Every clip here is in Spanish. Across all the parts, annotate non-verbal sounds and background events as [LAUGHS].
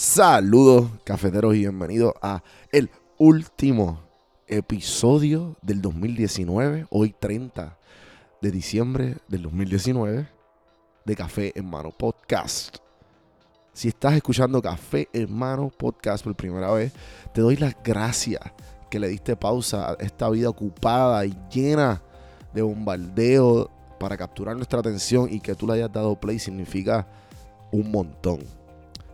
Saludos, cafeteros, y bienvenidos a el último episodio del 2019, hoy 30 de diciembre del 2019, de Café en Mano Podcast. Si estás escuchando Café en Mano Podcast por primera vez, te doy las gracias que le diste pausa a esta vida ocupada y llena de bombardeo para capturar nuestra atención y que tú le hayas dado play significa un montón.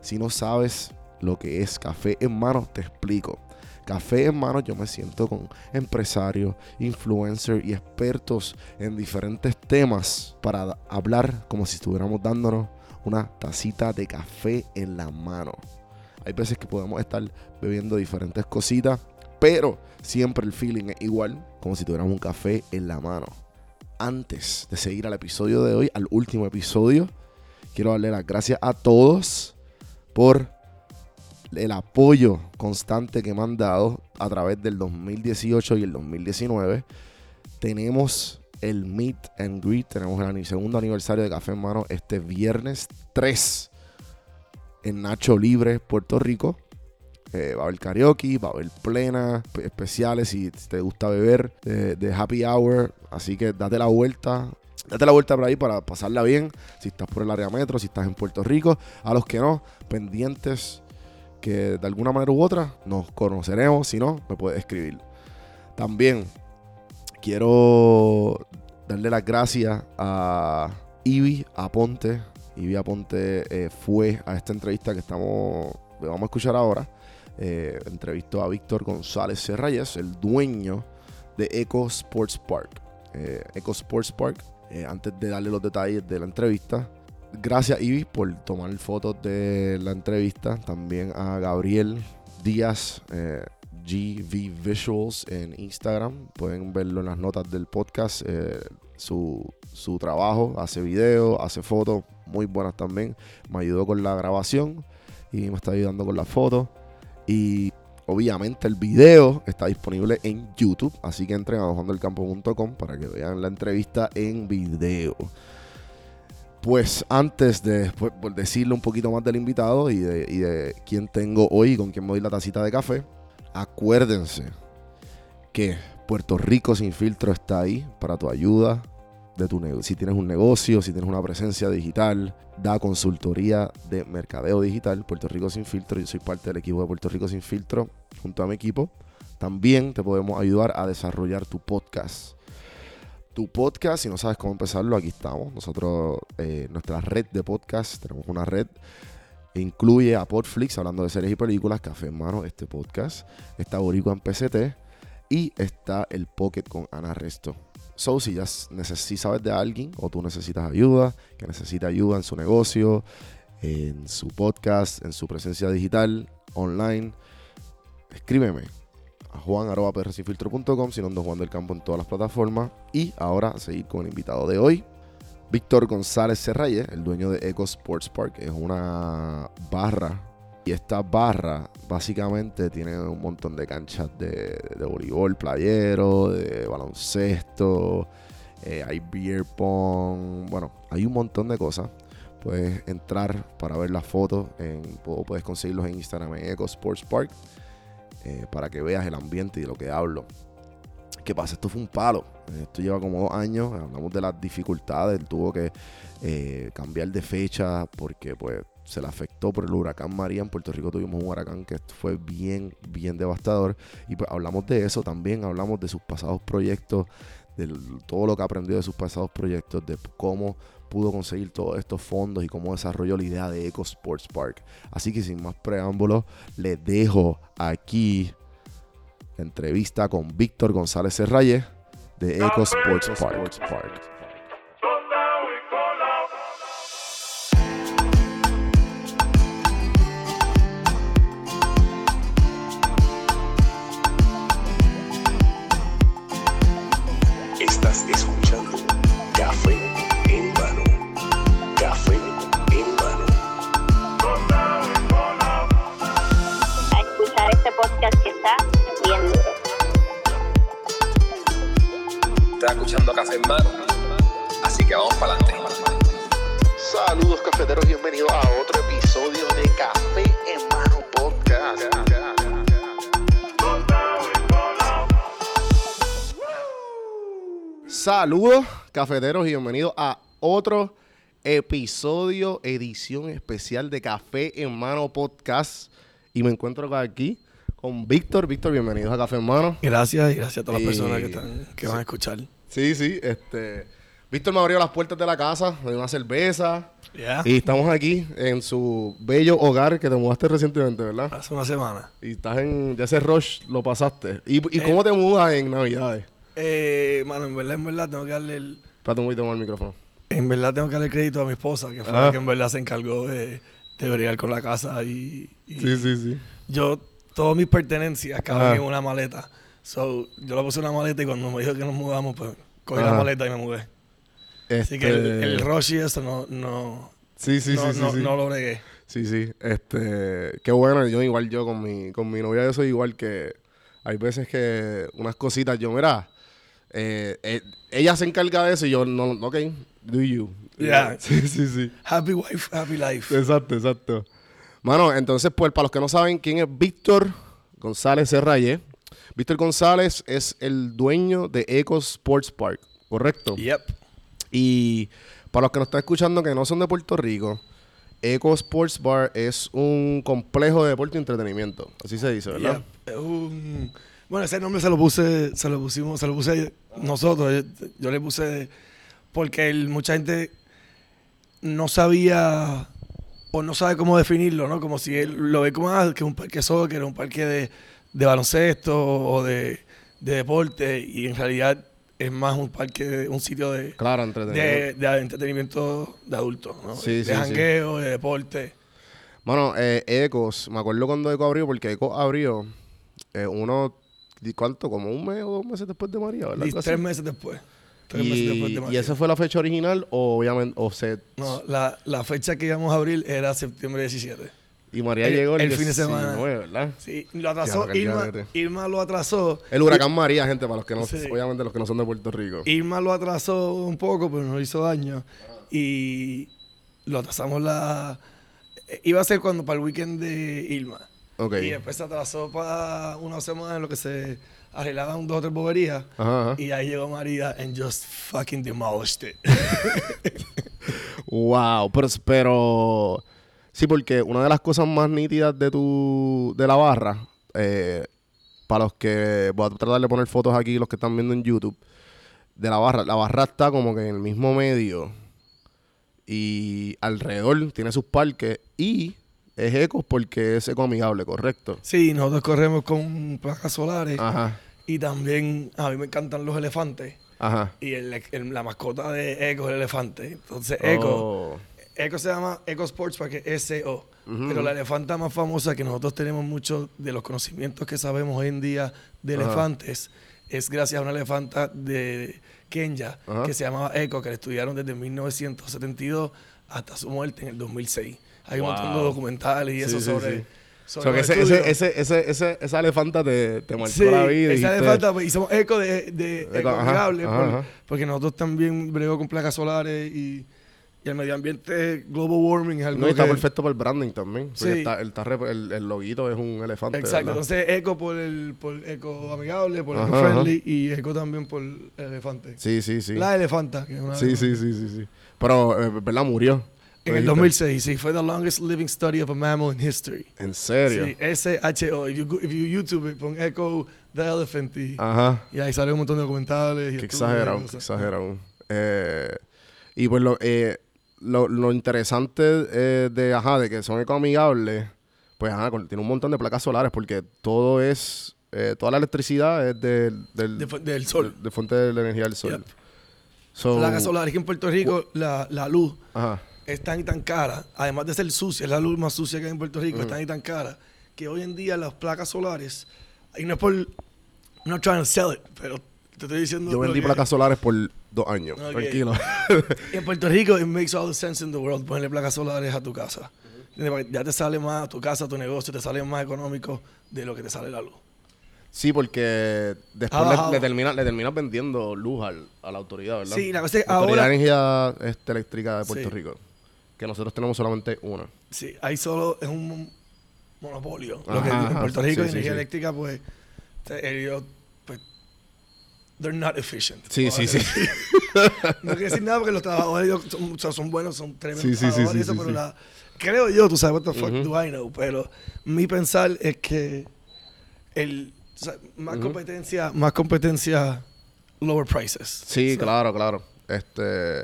Si no sabes lo que es café en mano, te explico. Café en mano yo me siento con empresarios, influencers y expertos en diferentes temas para hablar como si estuviéramos dándonos una tacita de café en la mano. Hay veces que podemos estar bebiendo diferentes cositas, pero siempre el feeling es igual, como si tuviéramos un café en la mano. Antes de seguir al episodio de hoy, al último episodio, quiero darle las gracias a todos por el apoyo constante que me han dado a través del 2018 y el 2019. Tenemos el Meet and Greet, tenemos el segundo aniversario de Café en Mano este viernes 3 en Nacho Libre, Puerto Rico. Eh, va a haber karaoke, va a haber plena, especiales si te gusta beber, de, happy hour. Así que date la vuelta, Date la vuelta por ahí para pasarla bien. Si estás por el área metro, si estás en Puerto Rico. A los que no, pendientes que de alguna manera u otra nos conoceremos. Si no, me puedes escribir. También quiero darle las gracias a Ivy Aponte. Ivy Aponte eh, fue a esta entrevista que estamos vamos a escuchar ahora. Eh, entrevistó a Víctor González Serrayes, el dueño de Eco Sports Park. Eh, Eco Sports Park eh, antes de darle los detalles de la entrevista. Gracias, Ivy, por tomar fotos de la entrevista. También a Gabriel Díaz, eh, GV Visuals en Instagram. Pueden verlo en las notas del podcast. Eh, su, su, trabajo, hace videos, hace fotos muy buenas también. Me ayudó con la grabación y me está ayudando con la foto. Y Obviamente el video está disponible en YouTube, así que entren a bajandoelcampo.com para que vean la entrevista en video. Pues antes de pues, decirle un poquito más del invitado y de, y quién tengo hoy y con quién me doy la tacita de café, acuérdense que Puerto Rico sin filtro está ahí para tu ayuda, de tu si tienes un negocio, si tienes una presencia digital, da consultoría de mercadeo digital, Puerto Rico sin filtro. Yo soy parte del equipo de Puerto Rico sin filtro junto a mi equipo. También te podemos ayudar a desarrollar tu podcast. Tu podcast, si no sabes cómo empezarlo, aquí estamos. Nosotros, eh, nuestra red de podcast, tenemos una red incluye a Podflix, hablando de series y películas, Café en Mano, este podcast. Está Boricua en PCT y está el Pocket con Ana Resto. So, si ya si sabes de alguien o tú necesitas ayuda, que necesita ayuda en su negocio, en su podcast, en su presencia digital, online, escríbeme a juan.prsinfiltro.com, si no ando Juan del Campo en todas las plataformas. Y ahora seguir con el invitado de hoy, Víctor González Serraye, el dueño de Eco Sports Park. Es una barra y esta barra básicamente tiene un montón de canchas de, voleibol playero, de baloncesto, eh, hay beer pong, bueno, hay un montón de cosas. Puedes entrar para ver las fotos, en, puedes conseguirlos en Instagram en Eco Sports Park eh, para que veas el ambiente y de lo que hablo. ¿Qué pasa? Esto fue un palo. Esto lleva como dos años. Hablamos de las dificultades. tuvo que eh, cambiar de fecha porque pues se le afectó por el huracán María. En Puerto Rico tuvimos un huracán que fue bien, bien devastador. Y pues hablamos de eso también, hablamos de sus pasados proyectos, de todo lo que aprendió de sus pasados proyectos, de cómo pudo conseguir todos estos fondos y cómo desarrolló la idea de Eco Sports Park. Así que sin más preámbulos, les dejo aquí la entrevista con Víctor González Serraye de Eco Sports Park. Saludos, cafeteros, y bienvenidos a otro episodio, edición especial de Café en Mano Podcast. Y me encuentro aquí con Víctor. Víctor, bienvenidos a Café en Mano. Gracias y gracias a todas las Y- personas que, están, que van a escuchar. Sí, sí, este. Víctor me abrió las puertas de la casa, me dio una cerveza. Ya. Y estamos aquí en su bello hogar que te mudaste recientemente, ¿verdad? Hace una semana. Y estás en. Ya ese rush lo pasaste. ¿Y, y Eh. cómo te mudas en Navidades? Eh, mano, en verdad, en verdad, tengo que darle el, Espérate un poquito más el micrófono. en verdad tengo que darle crédito a mi esposa, que fue Ah. la que en verdad se encargó de, de bregar con la casa y, y Sí, sí, sí. yo, todas mis pertenencias caben Ah. en una maleta. So, yo le puse una maleta y cuando me dijo que nos mudamos, pues cogí Ah. la maleta y me mudé. Así que el, Este- el rush y eso no, no, Sí, sí, no, sí, sí, no, sí. no lo bregué. Sí, sí. Este, qué bueno, yo igual yo con mi, con mi novia yo soy igual que hay veces que unas cositas yo, mira, eh, eh, ella se encarga de eso y yo no, ok, do you. Yeah. [LAUGHS] Sí, sí, sí. Happy wife, happy life. Exacto, exacto. Mano, entonces, pues, para los que no saben quién es Víctor González Serraye, Víctor González es el dueño de Eco Sports Park, ¿correcto? Yep. Y para los que nos están escuchando que no son de Puerto Rico, Eco Sports Bar es un complejo de deporte y entretenimiento. Así se dice, ¿verdad? Yep. Un- bueno, ese nombre se lo puse, se lo pusimos, se lo puse nosotros. Yo, yo le puse porque el- mucha gente no sabía o no sabe cómo definirlo, ¿no? Como si él lo ve como ah, que un parque soccer, un parque de, de baloncesto o de, de deporte y en realidad es más un parque, un sitio de, Claro, entretenimiento. de, de entretenimiento de adultos, ¿no? Sí, de sí, de deporte. Bueno, eh, Ecos, me acuerdo cuando Eco abrió, porque Eco abrió eh, uno, ¿cuánto? Como un mes o dos meses después de María, ¿verdad? Y así. tres meses después. Tres meses después de Y, y María. esa fue la fecha original o obviamente, o se... No, la, la fecha que íbamos a abrir era septiembre 17. Y María el- llegó el, el fin de semana. 19, ¿verdad? Sí, lo atrasó Ya, Irma. Irma lo atrasó. El huracán María, gente, para los que no, Sí. obviamente los que no son de Puerto Rico. Irma lo atrasó un poco, pero no hizo daño. Y lo atrasamos la... eh, Iba a ser cuando para el weekend de Irma. Ok. Y después se atrasó para una semana en lo que se arreglaban dos o tres boberías. Ajá, ajá. Y ahí llegó María and just fucking demolished it. [LAUGHS] Wow, pero, pero sí, porque una de las cosas más nítidas de tu de la barra, eh, para los que voy a tratar de poner fotos aquí, los que están viendo en YouTube, de la barra, la barra está como que en el mismo medio y alrededor tiene sus parques y es ecos porque es ecoamigable, correcto. Sí, nosotros corremos con placas solares. Ajá, Y también a mí me encantan los elefantes. ajá. Y el- el- la mascota de Eco es el elefante. Entonces, Eco, Oh, Eco se llama Eco Sports porque es SO. Pero la elefanta más famosa que nosotros tenemos muchos de los conocimientos que sabemos hoy en día de elefantes es gracias a una elefanta de Kenya que se llamaba Eco, que la estudiaron desde 1972 hasta su muerte en el 2006. Hay un montón de Wow. documentales y Sí, eso sí, sobre, sí. sobre O sea, que los ese, ese, ese, ese, ese- esa elefanta te, te marcó la vida. esa elefanta, pues, hicimos eco de, de Eco, ajá, amigable, ajá, por- ajá. porque nosotros también brego con placas solares y, y el medio ambiente, global warming es algo No, y está que- perfecto para el branding también. porque Sí. está- el, el, el loguito es un elefante. Exacto, ¿verdad? entonces eco por el por eco amigable, por Ajá, eco friendly y eco también por el elefante. Sí, sí, sí. La elefanta, que es una Sí, sí, sí, sí, sí. Pero, eh, ¿verdad? Murió. En el Dijiste. 2006, sí, fue the longest living study of a mammal in history. ¿En serio? Sí, S-H-O. If you, if you YouTube it, pon Echo the Elephant y, Ajá. y ahí sale un montón de documentales. y Qué exagerado, qué exagerado. Eh, y pues lo, eh, lo, lo interesante eh, de, ajá, de que son ecoamigables, pues ajá, tiene un montón de placas solares porque todo es, eh, toda la electricidad es del, del, De fu- del sol. de, de fuente de la energía del sol. Yep. So- Placas solares. que en Puerto Rico la, la luz Ajá. Es tan y tan cara, además de ser sucia, es la luz más sucia que hay en Puerto Rico, es tan y tan cara, que hoy en día las placas solares, y no es por, I'm not trying to sell it, pero te estoy diciendo... Yo vendí placas solares por dos años. Tranquilo. [LAUGHS] En Puerto Rico, it makes all the sense in the world ponerle placas solares a tu casa. Ya te sale más a tu casa, a tu negocio, te sale más económico de lo que te sale la luz. Sí, porque después le, le terminas le terminas vendiendo luz al- a la autoridad, ¿verdad? Sí, la cosa es que La Autoridad ahora- de Energía este, Eléctrica de Puerto Sí. Rico. Que nosotros tenemos solamente una. Sí, ahí solo es un mon- monopolio. Ajá, lo que en Puerto Rico, sí, energía sí. eléctrica, pues, ellos pues, they're not efficient. Sí, sí, sí. [LAUGHS] no quiero decir nada porque los trabajadores ellos son, son buenos, son tremendos Sí, sí, sí, trabajadores eso, pero la- creo yo, tú sabes, what the fuck do I know, pero mi pensar es que el, o sea, más competencia, más competencia, lower prices. Sí, So, claro, claro. Este.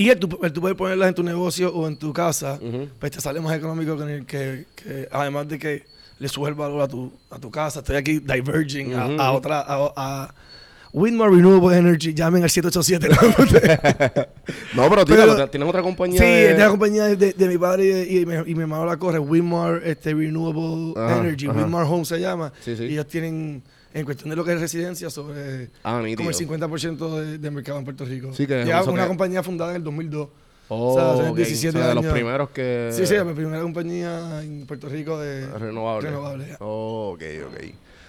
Y el tú, el tú poder ponerlas en tu negocio o en tu casa, ujú. pues te sale más económico el que, que además de que le sube el valor a tu, a tu casa. Estoy aquí diverging a- Ujú. a, otra, a, a Windmore Renewable Energy. Llamen al 787. [LAUGHS] ¿no? Pero, Pero- tíralo, ¿tienes otra compañía? sí, de- es de la compañía de, de mi padre y, y mi, y mi hermano la corre. Windmore este, Renewable Ajá, Energy. ajá. Windmore Home se llama. Sí, sí. Y ellos tienen, en cuestión de lo que es residencia, sobre Ah, como el 50% de, de mercado en Puerto Rico. Sí, que es Ya una que- compañía fundada en el 2002. Oh, o sea, hace ok. 17 O sea, de los años. primeros que. Sí, sí, mi primera compañía en Puerto Rico de Renovable. renovable. ya. Oh, ok, ok.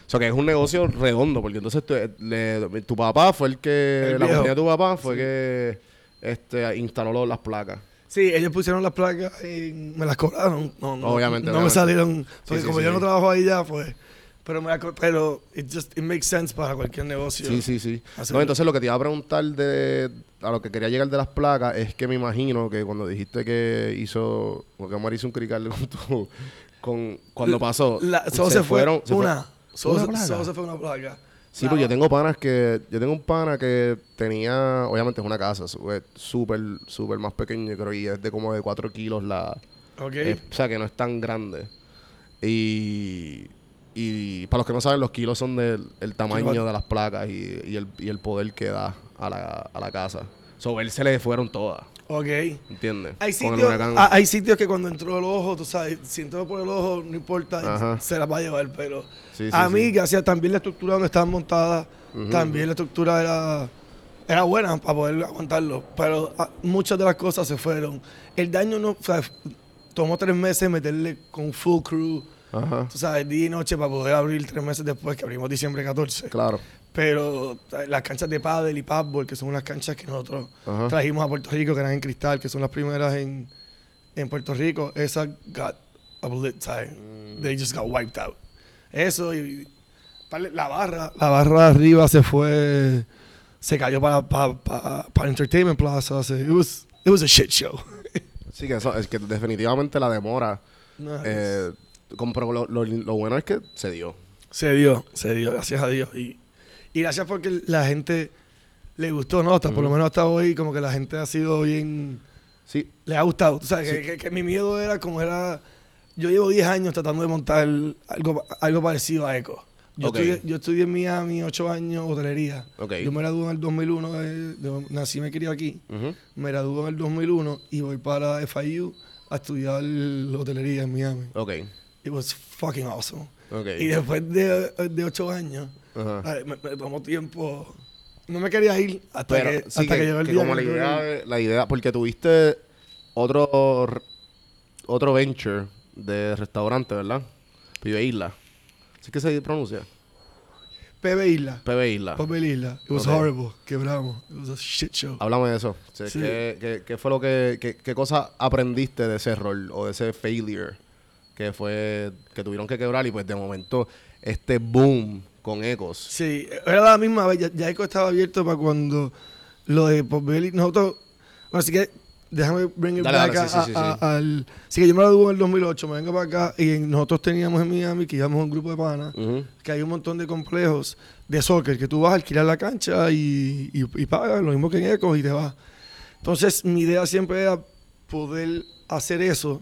O sea, que es un negocio redondo, porque entonces tu, le- tu papá fue el que. El la compañía de tu papá fue que este, instaló lo- las placas. Sí, ellos pusieron las placas y me las cobraron. No, no, Obviamente, No obviamente. me salieron. Porque sí, como sí, yo sí. no trabajo ahí ya, pues. Pero, me pero it just it makes sense para cualquier negocio. Sí, sí, sí. No, entonces lo que te iba a preguntar de a lo que quería llegar de las placas es que me imagino que cuando dijiste que hizo, porque Omar hizo un crical con tu, con cuando pasó, La- solo se, fue fueron, se fue- una. Solo, ¿Una se- placa? solo se fue una placa. Sí, La- porque yo tengo panas que, yo tengo un pana que tenía, obviamente es una casa, súper, súper más pequeña, creo, y es de como de 4 kilos la, Ok. o sea, que no es tan grande. Y, y para los que no saben, los kilos son del el tamaño de las placas y, y el, y el poder que da a la, a la casa. Sobre él se le fueron todas, ok. ¿entiendes? Hay sitios, ah, hay sitios que cuando entró el ojo, tú sabes, si entró por el ojo, no importa, Ajá. se las va a llevar. Pero Sí, sí, a mí, sí. gracias, también la estructura donde estaban montadas, también la estructura era, era buena para poder aguantarlo. Pero ah, muchas de las cosas se fueron. El daño no, o sea, tomó tres meses meterle con full crew, Ajá, tú sabes, día y noche para poder abrir tres meses después, que abrimos diciembre 14. claro. Pero eh, las canchas de pádel y paddle, que son unas canchas que nosotros Ajá. trajimos a Puerto Rico, que eran en cristal, que son las primeras en, en Puerto Rico, esas got oblit, ¿sabes? Mm. They just got wiped out. Eso y la barra, la barra de arriba se fue, se cayó para, para, para, para Entertainment Plaza. se- it, was, it was a shit show. Sí, que eso es que definitivamente la demora. [LAUGHS] No, eh, como- pero lo, lo- lo bueno es que se dio. Se dio, se dio, gracias a Dios. Y, y gracias porque la gente le gustó, ¿no? Hasta por lo menos hasta hoy, como que la gente ha sido bien. Sí, Le ha gustado. Sabes, Sí. que, que- que mi miedo era como era. Yo llevo 10 años tratando de montar algo, algo parecido a Eco. Yo, Ok. estudié, yo estudié en Miami 8 años hotelería. Yo me gradué en el 2001, de- de- nací y me crié aquí. Ujú. Me gradué en el 2001 y voy para FIU a estudiar hotelería en Miami. Ok, It was fucking awesome. ok. Y después de, de 8 años, me, me tomó tiempo. No me quería ir hasta, Pero que, sí hasta que, que llegó el que día. como la idea, la idea, porque tuviste otro otro venture de restaurante, ¿verdad? Pibe Isla. ¿Sí que se pronuncia? PB Isla. Pibe Isla. Papel Isla. It was Ok. horrible. Quebramos. It was a shit show. Háblame de eso. O sea, Sí. ¿qué, qué, qué fue lo que, qué, qué cosa aprendiste de ese rol o de ese failure que fue que tuvieron que quebrar y pues de momento este boom con Ecos? Sí, era la misma vez. Ya, ya Eco estaba abierto para cuando lo de Isla. Nosotros. Bueno, así que déjame bring it Dale, back dale, sí, a- sí, sí, a- sí. al. Así que yo me gradué en el 2008. Me vengo para acá y nosotros teníamos en Miami que íbamos a un grupo de panas. Que hay un montón de complejos de soccer que tú vas a alquilar la cancha y, y, y pagas lo mismo que en Ecos y te vas. Entonces, mi idea siempre era poder hacer eso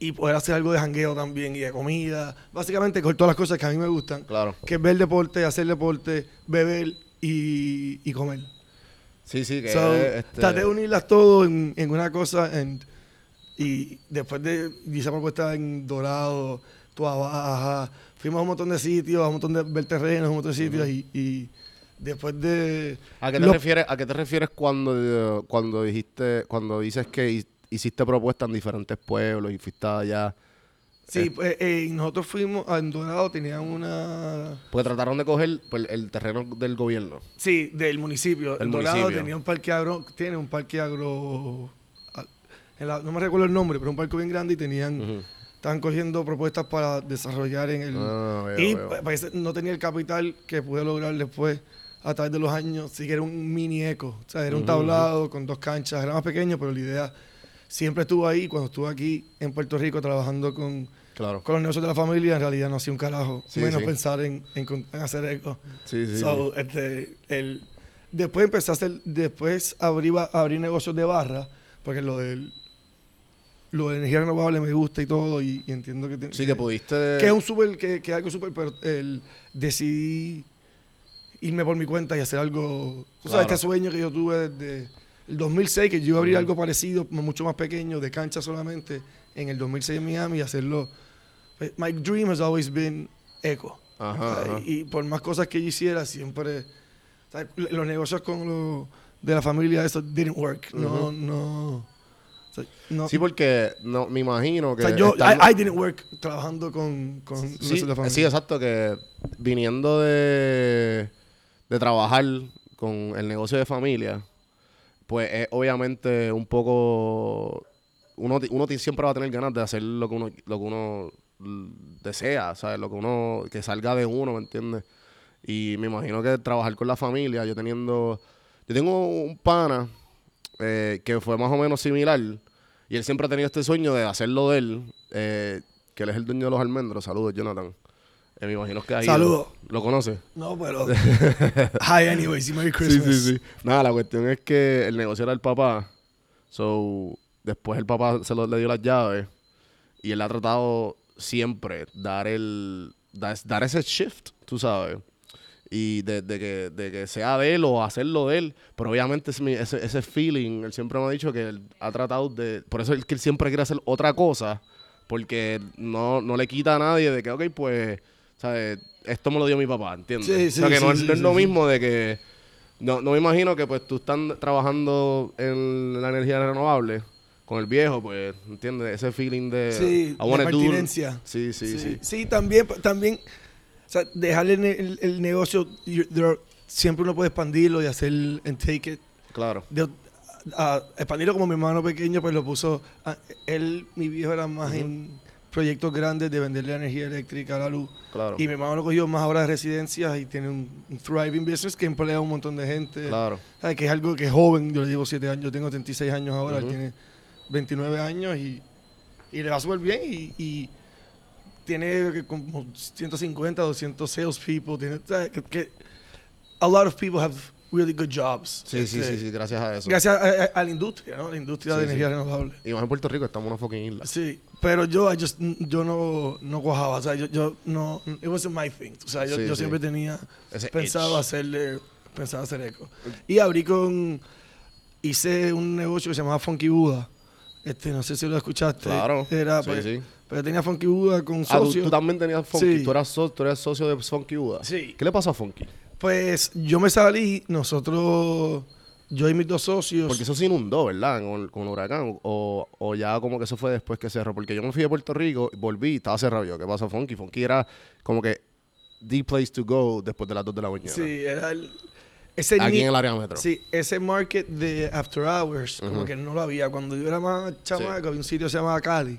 y poder hacer algo de jangueo también y de comida. Básicamente, con todas las cosas que a mí me gustan, Claro. que es ver deporte, hacer deporte, beber y, y comer. Sí, sí, que So, es, este, Traté de unirlas todo en, en una cosa and- y después de esa propuesta en Dorado, Tua Baja, fuimos a un montón de sitios, a un montón de ver terrenos, a un montón de sitios y, y después de... ¿A qué te lo- refieres, a qué te refieres cuando, cuando dijiste, cuando dices que hiciste propuestas en diferentes pueblos y fuiste allá? Sí, pues, eh, nosotros fuimos a en Dorado, tenían una... Porque trataron de coger pues, el terreno del gobierno. Sí, del municipio. El en Dorado municipio. tenía un parque agro, tiene un parque agro... ah, la- no me recuerdo el nombre, pero un parque bien grande y tenían... Estaban cogiendo propuestas para desarrollar en el... Ah, veo, y veo. parece- no tenía el capital que pude lograr después a través de los años, sí que era un mini eco. O sea, era un tablado con dos canchas, era más pequeño, pero la idea siempre estuvo ahí. Cuando estuve aquí en Puerto Rico trabajando con, Claro. con los negocios de la familia, en realidad no hacía un carajo. Sí, menos sí. pensar en, en hacer eco. Sí, sí. So, este, el, después empecé a hacer, después abrí, abrí negocios de barra, porque lo del lo de energía renovable me gusta y todo, y, y entiendo que, Sí, que pudiste. que es un súper, que, que es algo súper, pero el, decidí irme por mi cuenta y hacer algo, o sea, Claro. este sueño que yo tuve desde el 2006, que yo iba a abrir algo parecido, mucho más pequeño, de cancha solamente, en el 2006 en Miami, y hacerlo. eh, My dream has always been eco. Ajá, O sea, ajá. Y, y por más cosas que yo hiciera, siempre. o sea, los negocios con lo de la familia, eso didn't work. No, Ujú. no. o sea, no- Sí, porque no, me imagino o que. sea, yo, I, I didn't work trabajando con, con Sí, sí, exacto, que viniendo de, de trabajar con el negocio de familia, pues es obviamente un poco... Uno, uno siempre va a tener ganas de hacer lo que uno, lo que uno desea, ¿sabes? Lo que uno... que salga de uno, ¿me entiendes? Y me imagino que trabajar con la familia, yo teniendo... Yo tengo un pana eh, que fue más o menos similar y él siempre ha tenido este sueño de hacerlo de él, eh, que él es el dueño de los almendros. Saludos, Jonathan. Eh, me imagino que ahí Saludos. ¿Lo, lo conoce? No, pero. [LAUGHS] Hi, anyways, y Merry Christmas. Nada, la cuestión es que el negocio era el papá. So, después el papá se lo, le dio las llaves y él ha tratado siempre dar el dar, dar ese shift, tú sabes. Y de, de que, de que sea de él o hacerlo de él. Pero obviamente ese, ese, feeling, él siempre me ha dicho que él ha tratado de... Por eso es que él siempre quiere hacer otra cosa. Porque no, no le quita a nadie de que, ok, pues, ¿sabes? Esto me lo dio mi papá, ¿entiendes? Sí, o sea, sí, que no, sí, es, sí, no es sí, lo sí. mismo de que... No, no me imagino que pues tú estás trabajando en la energía renovable con el viejo, pues, ¿entiendes? Ese feeling de... Sí, de pertinencia. Sí, sí, sí. Sí, también, también, o sea, dejarle el, el- el negocio, are- siempre uno puede expandirlo y hacer and take it. Claro. De, a- expandirlo como mi hermano pequeño, pues lo puso, a- él, mi viejo era más en proyectos grandes de venderle energía eléctrica a la luz. Claro. Y mi hermano lo cogió más ahora de residencias y tiene un, un thriving business que emplea a un montón de gente. Claro. Que es algo que es joven, yo le llevo 7 años, yo tengo 36 años ahora, él tiene 29 años y, y le va súper bien y, y tiene como 150, 200 salespeople, tiene, ¿sabes? Que, que a lot of people have really good jobs. Sí, sí, Este, sí, sí, gracias a eso. Gracias a, a- a la industria, ¿no? La industria Sí, de sí. energía renovable. Y más en Puerto Rico, estamos en una fucking isla. Sí, pero yo, I just- yo no, no cuajaba, o sea, yo, yo no, it wasn't my thing, o sea, yo, Sí, yo sí. siempre tenía Ese pensado itch. hacerle, pensaba hacer eco. Y abrí con, hice un negocio que se llamaba Funky Buda, este, no sé si lo escuchaste. Claro. Era, sí, pues, sí. pero tenía Funky Buda con Ah, tú, socios. tú también tenías Funky. Sí. Tú, eras so- tú eras socio de Funky Buda. Sí. ¿Qué le pasó a Funky? Pues yo me salí, nosotros, yo y mis dos socios. Porque eso se inundó, ¿verdad? Con, con el huracán. O, o ya como que eso fue después que cerró. Porque yo me fui a Puerto Rico, volví y estaba cerrado yo. ¿Qué pasó, Funky? Funky era como que the place to go después de las 2 de la mañana. sí, era el, ese Aquí en el área metro. Sí, ese market de after hours, como que no lo había. Cuando yo era más chamaco, había un sitio que se llamaba Cali,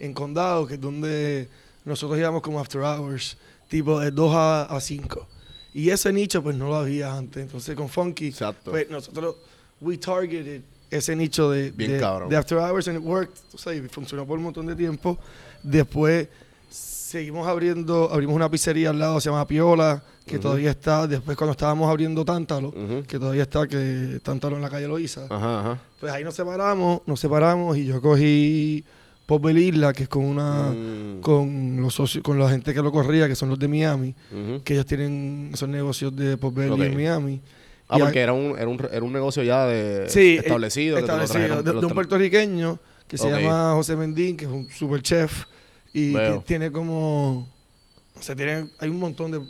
en Condado, que es donde nosotros íbamos como after hours, tipo de 2 a, 5. Y ese nicho, pues no lo había antes. Entonces, con Funky, Exacto. pues nosotros, we targeted ese nicho de, Bien de, cabrón. de after hours and it worked. O sea, y funcionó por un montón de tiempo. Después seguimos abriendo, abrimos una pizzería al lado, se llama Piola, que todavía está. Después cuando estábamos abriendo Tántalo, que todavía está, que Tántalo en la calle Loíza. Ajá, ajá. Pues ahí nos separamos, nos separamos y yo cogí Popel Isla, que es con una, Mm. con los socios, con la gente que lo corría, que son los de Miami, que ellos tienen esos negocios de Popel Ok. en Miami. Ah, Y porque era un, era, un, era un negocio ya de Sí, establecido. lo establecido, trajeron, de, un puertorriqueño que se llama José Mendín, que es un super chef y que tiene como, o sea, tiene, hay un montón de,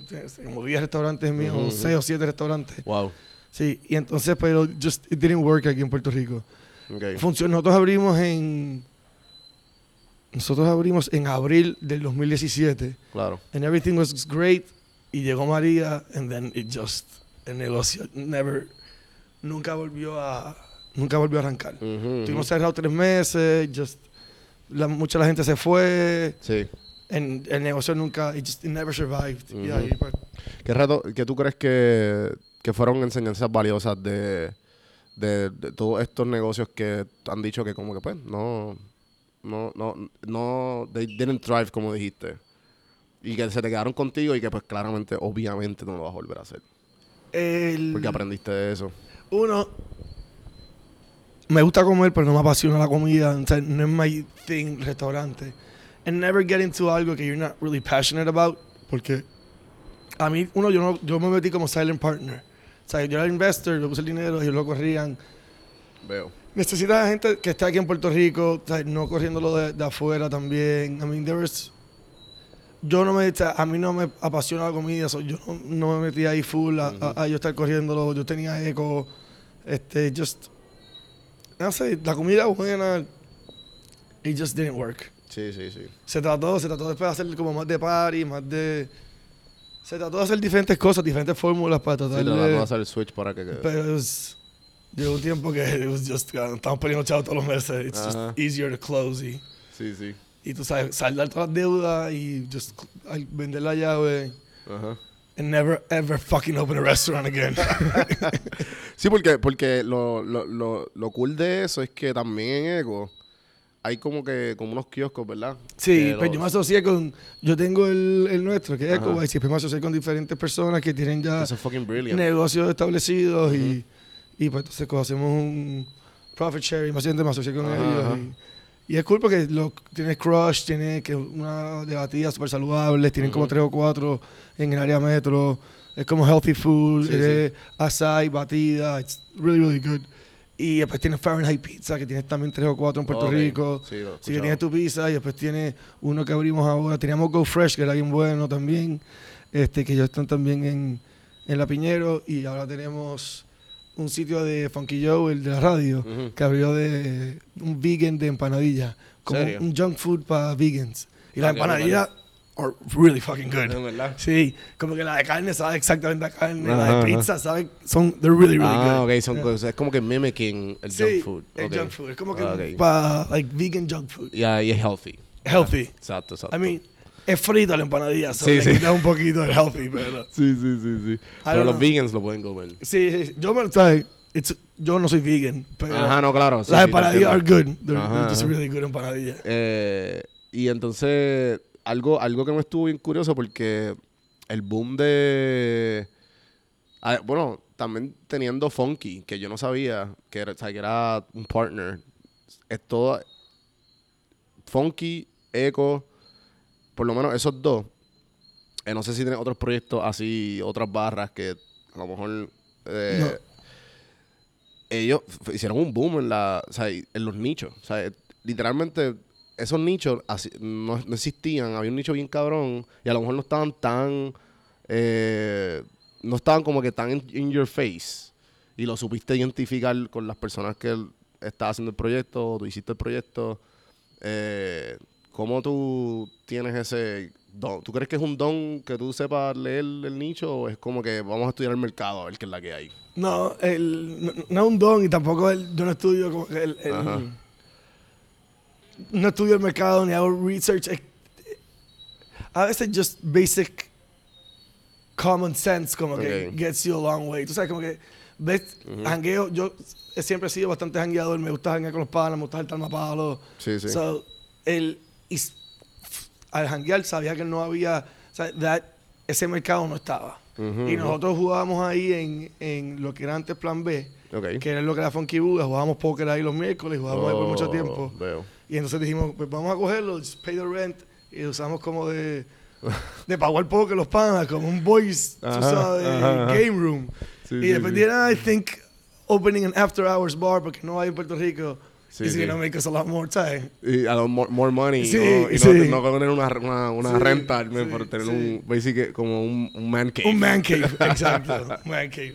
como 10 restaurantes míos, ujú. 6 o 7 restaurantes. Wow. Sí, y entonces, pero just, it didn't work aquí en Puerto Rico. Ok. Funcionó, nosotros abrimos en, nosotros abrimos en abril del 2017 Claro. and everything was great y llegó María and then it just, el negocio never, nunca volvió a, nunca volvió a arrancar. Ujú, ujú. Estuvimos cerrados tres meses, just, la, mucha la gente se fue, Sí. en, el negocio nunca, it just it never survived. Y Ujú. ahí, pues, ¿Qué rato, qué tú crees que, que fueron enseñanzas valiosas de, de, de todos estos negocios que han dicho que como que pues no, no, no, no, they didn't thrive como dijiste. Y que se te quedaron contigo y que pues claramente, obviamente no lo vas a volver a hacer. El- Porque aprendiste de eso. Uno, me gusta comer, pero no me apasiona la comida. O sea, no es my thing, restaurante. And never get into algo que you're not really passionate about. Porque a mí, uno, yo, no, yo me metí como silent partner. O sea, yo era investor, yo puse el dinero, ellos lo corrían. Veo. Necesita gente que esté aquí en Puerto Rico, o sea, no corriéndolo de, de afuera también. I mean, there was- yo no me, a mí no me apasiona la comida, so yo no, no me metí ahí full a, a- a yo estar corriéndolo. Yo tenía eco, este, just, no sé, la comida buena, it just didn't work. Sí, sí, sí. Se trató, se trató después de hacer como más de party, más de, se trató de hacer diferentes cosas, diferentes fórmulas para Sí, tratar tratando de de, hacer el switch para que... pero was- llegó un tiempo que it was [LAUGHS] just, uh, estamos perdiendo chavos todos los meses. It's Ajá. just easier to close y, Sí, sí. y tú sabes, saldar todas las deudas y just cl- vender la llave Ajá. and never ever fucking open a restaurant again. [LAUGHS] Sí, porque, porque lo, lo, lo, lo cool de eso es que también en Eco hay como que como unos kioscos, ¿verdad? sí, pero lo- yo me asocié con, yo tengo el, el nuestro, que es. EcoWise, y después me asocié con diferentes personas que tienen ya negocios establecidos y, y pues entonces hacemos un profit sharing, más gente me asocié con ellos. Y, y es cool porque lo, tiene Crush, tiene que una de batidas súper saludables, tienen como Ujú. tres o cuatro en el área metro, es como healthy food, Sí, es açaí, batida, it's really, really good. Y después tienes Fahrenheit Pizza, que tienes también tres o cuatro en Puerto Ok, Rico. Sí, Así que tienes tu pizza y después tienes uno que abrimos ahora. Teníamos Go Fresh, que era bien bueno también, este que ellos están también en, en La Piñero. Y ahora tenemos un sitio de Funky Joe, el de la radio, Ujú. que abrió de un vegan de empanadilla. Como ¿Serio? un junk food para vegans. Y las Ah, empanadillas are really fucking good. ¿Es verdad? Sí, como que la de carne sabe exactamente a carne, Ajá, la de ajá. pizza sabe, son, they're really, really ah, good. ok, son Yeah. cosas. Es como que mimicking el Sí, junk food. el ok. junk food. Es como que Ah, ok. para, like, vegan junk food. Y ahí es healthy. Healthy. Exacto, exacto. I mean, es frito la empanadilla, so Sí, le sí. quita un poquito de healthy, pero... [LAUGHS] sí, sí, sí, sí. Pero los know. vegans lo pueden comer. Sí, sí, yo me ¿sabes? It's- yo no soy vegan, pero Ajá, no, claro. sí, las empanadillas are good. They're, Ajá, they're just really good empanadillas. Eh, y entonces, algo, algo que me estuvo bien curioso porque el boom de. ah, bueno, también teniendo Funky, que yo no sabía que era, o sea, que era un partner. Es todo. Funky, Echo, por lo menos esos dos. Eh, no sé si tienen otros proyectos así, otras barras que a lo mejor. eh, No. Ellos hicieron un boom en, la, o sea, en los nichos. O sea, literalmente esos nichos así- no, no existían. Había un nicho bien cabrón y a lo mejor no estaban tan. eh, no estaban como que tan in, in your face. Y lo supiste identificar con las personas que estaban haciendo el proyecto, o tú hiciste el proyecto. Eh, ¿Cómo tú tienes ese don? ¿Tú crees que es un don que tú sepas leer el nicho o es como que vamos a estudiar el mercado a ver qué es la que hay? No, el, no, no es un don y tampoco el, yo no estudio como que el, no estudio el mercado ni hago research. Es- A veces just basic common sense como que gets you a long way. Tú sabes como que ves jangueo, yo he siempre he sido bastante jangueador, me gusta janguear con los panas, me gusta el talmapalo. Sí, sí. So, el, y al janguear sabía que no había, o sea, that- ese mercado no estaba. Ujú, y ujú. nosotros jugábamos ahí en, en lo que era antes Plan B, Ok. que era lo que era Funky Buga, jugábamos póker ahí los miércoles, jugábamos ahí por mucho Oh, tiempo. Veo. Y entonces dijimos, pues vamos a cogerlo, just pay the rent, y usamos como de, [LAUGHS] de pagar póker los panas, como un boys, tú Ajá, sabes, ajá, ajá. game room. Sí, y sí, después sí. I think, opening an after hours bar, porque no hay en Puerto Rico. Sí, It's sí. gonna make us a lot more time. Y a lo more, more money. Sí. Y no, no tener una, una, una renta por tener un, basic, como un, un man cave. Un man cave, [LAUGHS] exacto. man cave.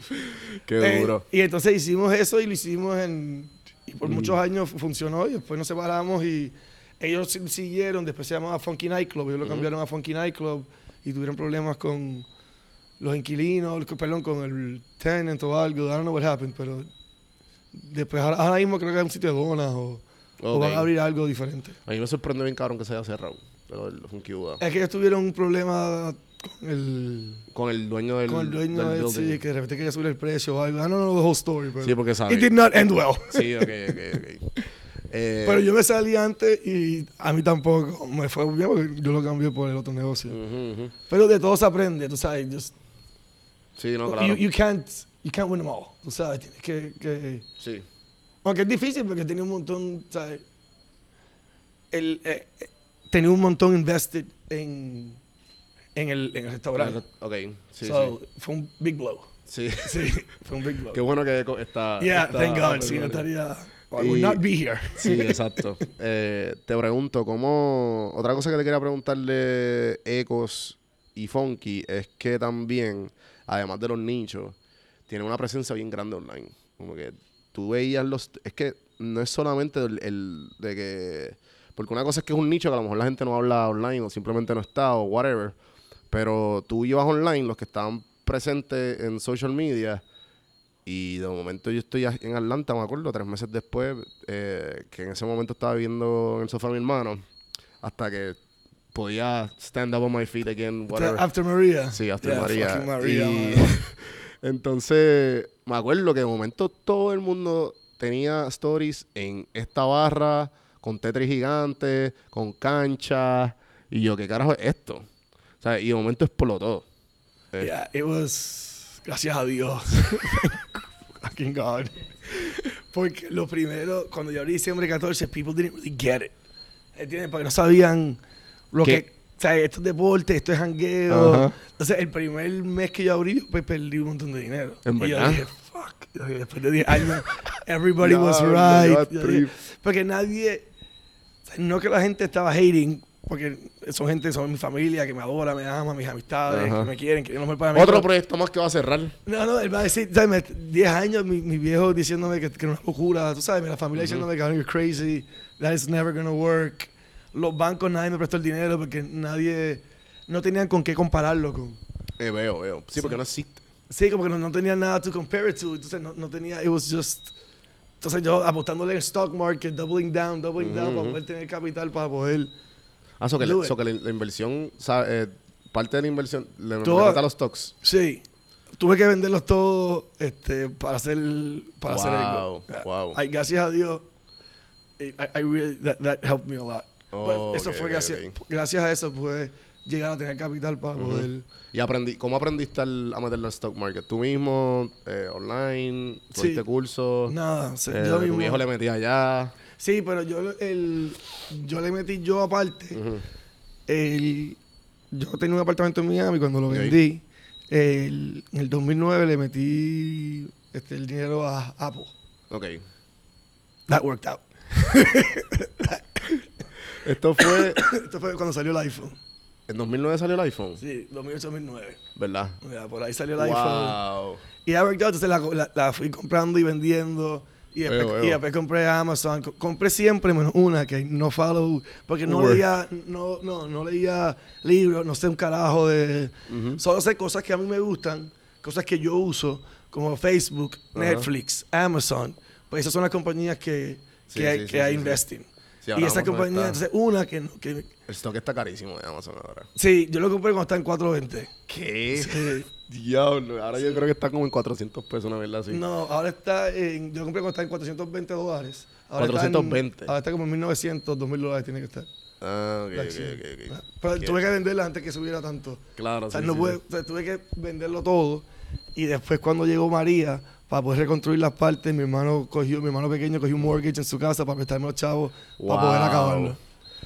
Qué Eh, duro. y entonces hicimos eso y lo hicimos en. Y por Mm. muchos años fu- funcionó y después nos separamos y ellos si- siguieron. Después se llamaba Funky Nightclub. Ellos lo cambiaron a Funky Nightclub y tuvieron problemas con los inquilinos, perdón, con el tenant o algo. I don't know what happened, pero después ahora, ahora mismo creo que es un sitio de donas o, o Ok. van a abrir algo diferente. A mí me sorprende bien cabrón que se haya cerrado. Pero el Funky Buda. Es que ellos tuvieron un problema el, Con el dueño del, con el dueño del del sí, que de repente quería subir el precio o algo. I don't know the whole story, pero Sí, porque sabe. it did not end well. Sí, ok, ok, ok. [LAUGHS] Eh, Pero yo me salí antes y a mí tampoco me fue bien porque yo lo cambié por el otro negocio. ujú, ujú. Pero de todo se aprende, tú sabes. Just, Sí, no, claro. you, you can't, you can't win them all, tú sabes. Tienes que, que Sí. aunque es difícil porque tenía un montón, ¿sabes? El, eh, tenía un montón invested en, en, el, en el restaurante. Ok, sí, so, sí. Fue un big blow. Sí. [LAUGHS] Sí, fue un big blow. Qué bueno que está. yeah, está thank God. Sí, no estaría. I would not be here. Sí, [LAUGHS] exacto. Eh, te pregunto, ¿cómo. Otra cosa que te quería preguntarle Ecos y Funky es que también, además de los nichos, tienen una presencia bien grande online. Como que tú veías los. Es que no es solamente el, el de que. Porque una cosa es que es un nicho que a lo mejor la gente no habla online o simplemente no está o whatever. Pero tú ibas online, los que estaban presentes en social media. Y de momento yo estoy en Atlanta, me acuerdo, tres meses después, eh, que en ese momento estaba viviendo en el sofá de mi hermano, hasta que podía stand up on my feet again, whatever. After Maria. Sí, After Yeah, María. Y-. [LAUGHS] entonces, me acuerdo que de momento todo el mundo tenía stories en esta barra, con Tetris gigante, con cancha, y yo, ¿qué carajo es esto? O sea, y de momento explotó. Eh, Yeah, it was. Gracias a Dios. [LAUGHS] Fucking God. Porque lo primero, cuando yo abrí diciembre 14, people didn't really get it. ¿Entiendes? Porque no sabían lo ¿Qué? que. O sea, esto es deporte, esto es jangueo. Ajá. Entonces, el primer mes que yo abrí, yo, pues perdí un montón de dinero. ¿En y verdad? yo dije, fuck. Yo dije, Después de 10 años, [LAUGHS] everybody was Diablo, yo right. Dije, porque nadie. o sea, no que la gente estaba hating, porque son gente, son mi familia, que me adora, me ama, mis amistades, Ajá. que me quieren, que lo mejor para mí. Otro proyecto más que va a cerrar. no, no, él va a decir, ¿sabes? 10 años, mi, mi viejo diciéndome que, que no es una locura, tú sabes, la familia diciéndome que you're crazy, that is never gonna work. Los bancos nadie me prestó el dinero porque nadie, no tenían con qué compararlo con. Eh, veo, veo. Sí, porque no existe. Sí, como que no, no tenía nada to compare it to, entonces no, no tenía, it was just... Entonces yo apostándole en el stock market, doubling down, doubling down, para poder tener capital para poder... Ah, so que, la, so que la, la inversión, eh, parte de la inversión, le a los stocks. Sí. Tuve que venderlos todos este, para hacer, para hacer algo. Wow, wow. Ay, gracias a Dios, I, I really, that, that helped me a lot. Oh, But eso fue gracias, a eso pude llegar a tener capital para poder... Y aprendí, ¿cómo aprendiste al- a meterlo al stock market? ¿Tú mismo, eh, online, Sí. cogiste cursos? Nada, Eh, yo mismo- viejo le metía allá. Sí, pero yo, el, yo le metí yo aparte. el, yo tenía un apartamento en Miami cuando lo Ok. vendí. el- en el 2009 le metí este, el dinero a Apple. Ok. That worked out. [LAUGHS] Esto fue, [COUGHS] Esto fue cuando salió el iPhone. en 2009 salió el iPhone, Sí, 2008-2009. ¿verdad? Ya, por ahí salió el iPhone. Y out, entonces la, la- la fui comprando y vendiendo. Y después, y compré Amazon. Co- Compré siempre menos una que no follow. Porque no Uber. leía, no, no, no leía libros, no sé un carajo de. Solo sé cosas que a mí me gustan, cosas que yo uso, como Facebook. Netflix, Amazon. Pues esas son las compañías que, Sí, hay, sí, que hay sí, investing. Sí, y esa compañía, entonces una que, no- que. El stock está carísimo de Amazon ahora. Sí, yo lo compré cuando está en 420. ¿Qué? Sí. [LAUGHS] Diablo, ahora yo creo que está como en 400 pesos, una verdad así. No, ahora está en. Yo compré cuando está en 420 dólares. Ahora está en- 420. ahora está como en 1900, 2000 dólares tiene que estar. Ah, ok, ok. Pero ¿Qué? tuve que venderla antes que subiera tanto. Claro, O sea, sí, no sí, pude- sí. o sea, tuve que venderlo todo. Y después, cuando llegó María, para poder reconstruir las partes, mi hermano cogió, mi hermano pequeño cogió un mortgage en su casa para prestarme los chavos para poder acabarlo.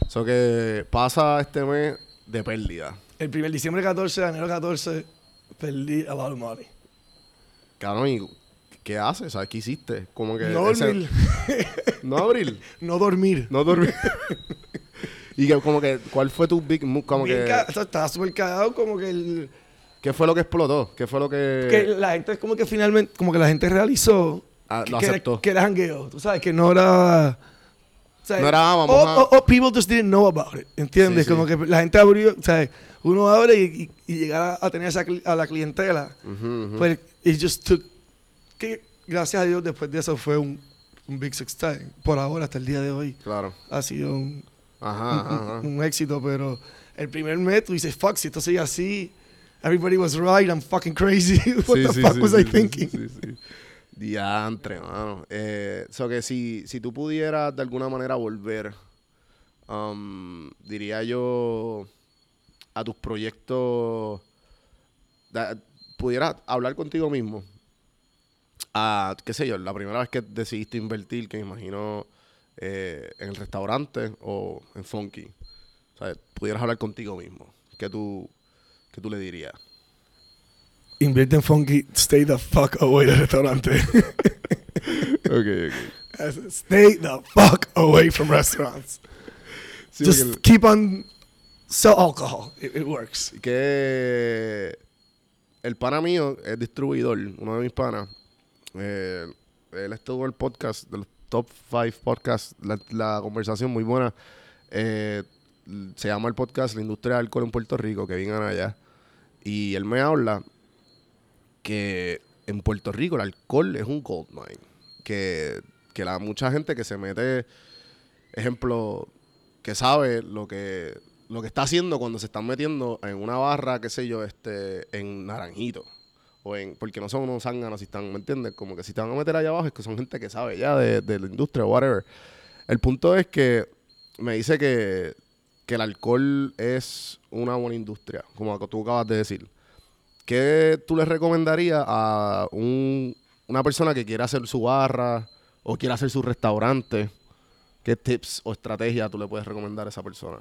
So que pasa este mes de pérdida. El primer diciembre 14, enero 14, perdí a lot of money. Cabrón, ¿y qué haces? ¿Sabes qué hiciste? Como que No ese- dormir. [LAUGHS] no abrir. no dormir. No dormir. [LAUGHS] y que como que, ¿cuál fue tu big move? Como Bien que, estaba súper cagado, como que el, ¿qué fue lo que explotó? ¿Qué fue lo que...? que la gente como que finalmente, como que la gente realizó Ah, lo que era, aceptó. que era jangueo, tú sabes, que no era... o sea, No era, ah, vamos o, a- o- o people just didn't know about it, ¿entiendes? Sí, sí. Como que la gente abrió, o sea, uno abre y, y- y llegar a, a tener esa a la clientela, Ujú, ujú. pues it just took, que gracias a Dios después de eso fue un, un big success, por ahora hasta el día de hoy Claro. ha sido un, Ajá, ajá, un- ajá. un éxito, pero el primer mes tú dices, fuck, si esto sigue así, everybody was right, I'm fucking crazy. [LAUGHS] What Sí, the sí, fuck sí, was sí, I sí, thinking? sí, sí, sí. Diantre, mano. Eh, so que si, si tú pudieras de alguna manera volver, um, diría yo, a tus proyectos, da- pudieras hablar contigo mismo. A, qué sé yo, la primera vez que decidiste invertir, que me imagino eh, en el restaurante o en Funky. O sea, pudieras hablar contigo mismo. ¿Qué tú, qué tú le dirías? Invierte en funky, stay the fuck away del restaurante. [LAUGHS] Ok, ok. stay the fuck away from restaurants. Sí, Just keep on sell alcohol. It, it works. que el pana mío es distribuidor, uno de mis panas. eh, él estuvo en el podcast, de los top 5 podcasts, la, la conversación muy buena. eh, se llama el podcast La Industria del Alcohol en Puerto Rico, que vienen allá. Y él me habla que en Puerto Rico el alcohol es un gold mine. Que, que la mucha gente que se mete, ejemplo, que sabe lo que, lo que está haciendo cuando se están metiendo en una barra, qué sé yo, este, en Naranjito. O en, porque no son unos zánganos si están, ¿me entiendes? Como que si te van a meter allá abajo es que son gente que sabe ya de, de la industria o whatever. El punto es que me dice que, que el alcohol es una buena industria, como tú acabas de decir. ¿Qué tú le recomendarías a un- una persona que quiera hacer su barra o quiera hacer su restaurante? ¿Qué tips o estrategias tú le puedes recomendar a esa persona?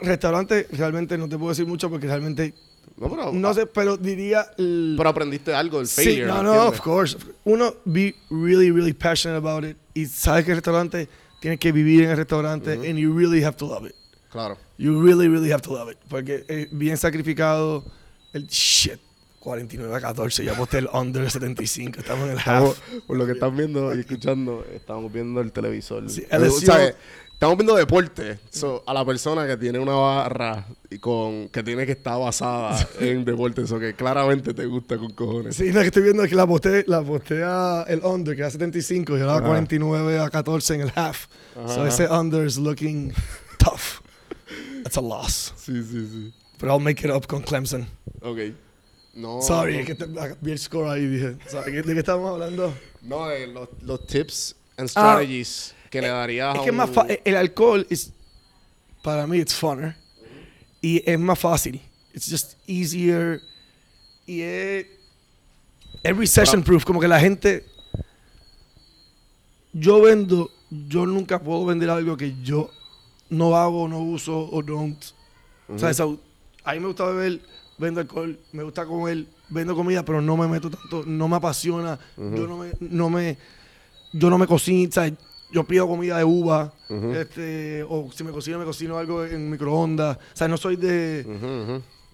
Restaurante, realmente no te puedo decir mucho porque realmente No, pero, no sé, pero diría. el- pero aprendiste algo del Sí, failure. no, ¿me no, entiendes? of course. Uno, be really, really passionate about it. Y sabes que el restaurante tienes que vivir en el restaurante and you really have to love it. Claro. You really, really have to love it. Porque es bien sacrificado el shit. 49 a 14, ya aposté el under 75, estamos en el Estamos, half. por lo que están viendo y escuchando, estamos viendo el televisor. Sí, Eh, LSU ¿sabes? Estamos viendo deporte. So, a la persona que tiene una barra y con que tiene que estar basada en deporte, eso que claramente te gusta con cojones. Sí, no, que estoy viendo que la aposté, la aposté a el under, que era 75, y ahora Ajá. 49 a 14 en el half. So ese under is looking tough. That's a loss. Sí, sí, sí. But I'll make it up con Clemson. Ok. No. Sorry, no, es que te- vi el score ahí y dije, sorry, ¿de qué estamos hablando? No, eh, los, los tips and Ah, strategies que le darías Es a que es más un- fa- el alcohol es para mí it's funner y es más fácil. It's just easier y es es recession proof, como que la gente yo vendo, yo nunca puedo vender algo que yo no hago, no uso o don't. O sea, a mí me gusta beber, vendo alcohol, me gusta comer, vendo comida, pero no me meto tanto, no me apasiona, yo no me, no me, yo no me cocino, o sea, yo pido comida de uva, Ujú. este, o si me cocino, me cocino algo en microondas, o sea, no soy de.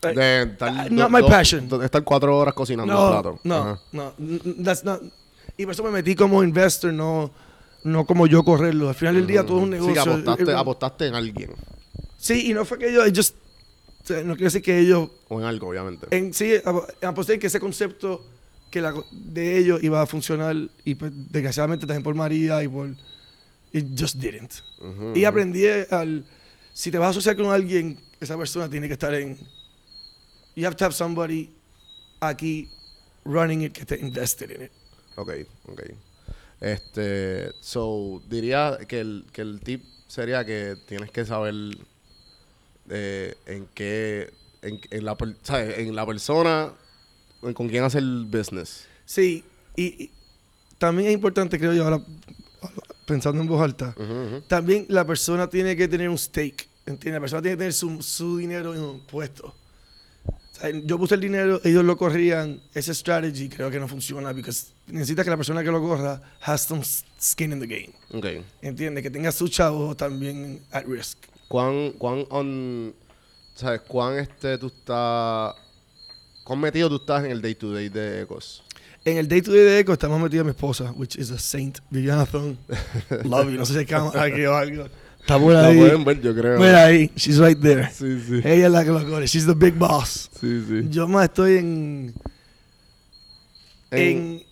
Eh, De estar, uh, do- not my do- passion. do- estar cuatro horas cocinando no, plato. no, Ajá. no, that's not, y por eso me metí como investor, no, no como yo correrlo, al final del día todo es un Sí, negocio. apostaste, Eh, apostaste en alguien. Sí, y no fue que ellos, ellos, o sea, no quiero decir que ellos O en algo, obviamente. En sí, ap- aposté en que ese concepto que la, de ellos iba a funcionar y pues, desgraciadamente también por María y por... It just didn't. Y aprendí al... Si te vas a asociar con alguien, esa persona tiene que estar en... You have to have somebody aquí running it que te invested in it. Ok, ok. Este, so, diría que el, que el tip sería que tienes que saber eh, en qué, en, en la, en la persona en con quién hacer el business. Sí, y, y también es importante, creo yo, ahora pensando en voz alta, también la persona tiene que tener un stake, ¿entiendes? La persona tiene que tener su, su dinero en un puesto. Yo puse el dinero, ellos lo corrían, ese strategy creo que no funciona porque necesita que la persona que lo corra has some skin in the game, Ok. ¿entiendes? Que tenga su chavo también at risk. ¿Cuán, cuán on, sabes, cuán este tú estás, cuán metido tú estás en el day to day de Ecos? En el day to day de Eco estamos metidos mi esposa, which is a saint, Viviana Thon. [LAUGHS] Love you, no sé si hay cámara aquí o algo. Está por La ahí. pueden ver, yo creo. Mira ahí, she's right there. Sí, sí. Ella es la que lo corre, she's the big boss. Sí, sí. Yo más estoy en, en,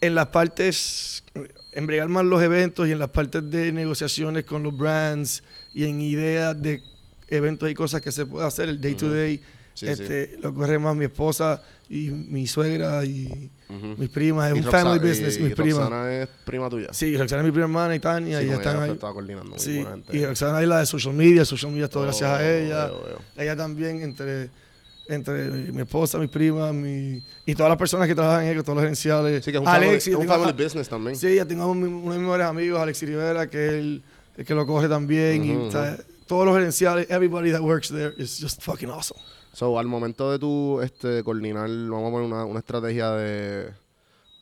en las partes, en bregar más los eventos y en las partes de negociaciones con los brands y en ideas de eventos y cosas que se puede hacer, el day to day. Sí, este, Lo corre más mi esposa y mi suegra y mis primas. Es Y un Roxana- family business, y- mis y primas. Roxana es prima tuya. Sí, Roxana es mi prima hermana y Tania, Sí, y están ahí. estaba coordinando. muy Sí, buena gente. y Roxana es la de social media, social media todo gracias Oh, a ella. veo, veo. Ella también, entre, entre mi esposa, mis primas, mi, y todas las personas que trabajan en ello, todos los gerenciales. Sí, que es un Alex, family, un family business también. Sí, ya tengo mi- uno de mis mejores amigos, Alex Rivera, que es el, el que lo coge también. y, todos los gerenciales, everybody that works there is just fucking awesome. So, al momento de tú este, coordinar, vamos a poner una, una estrategia de,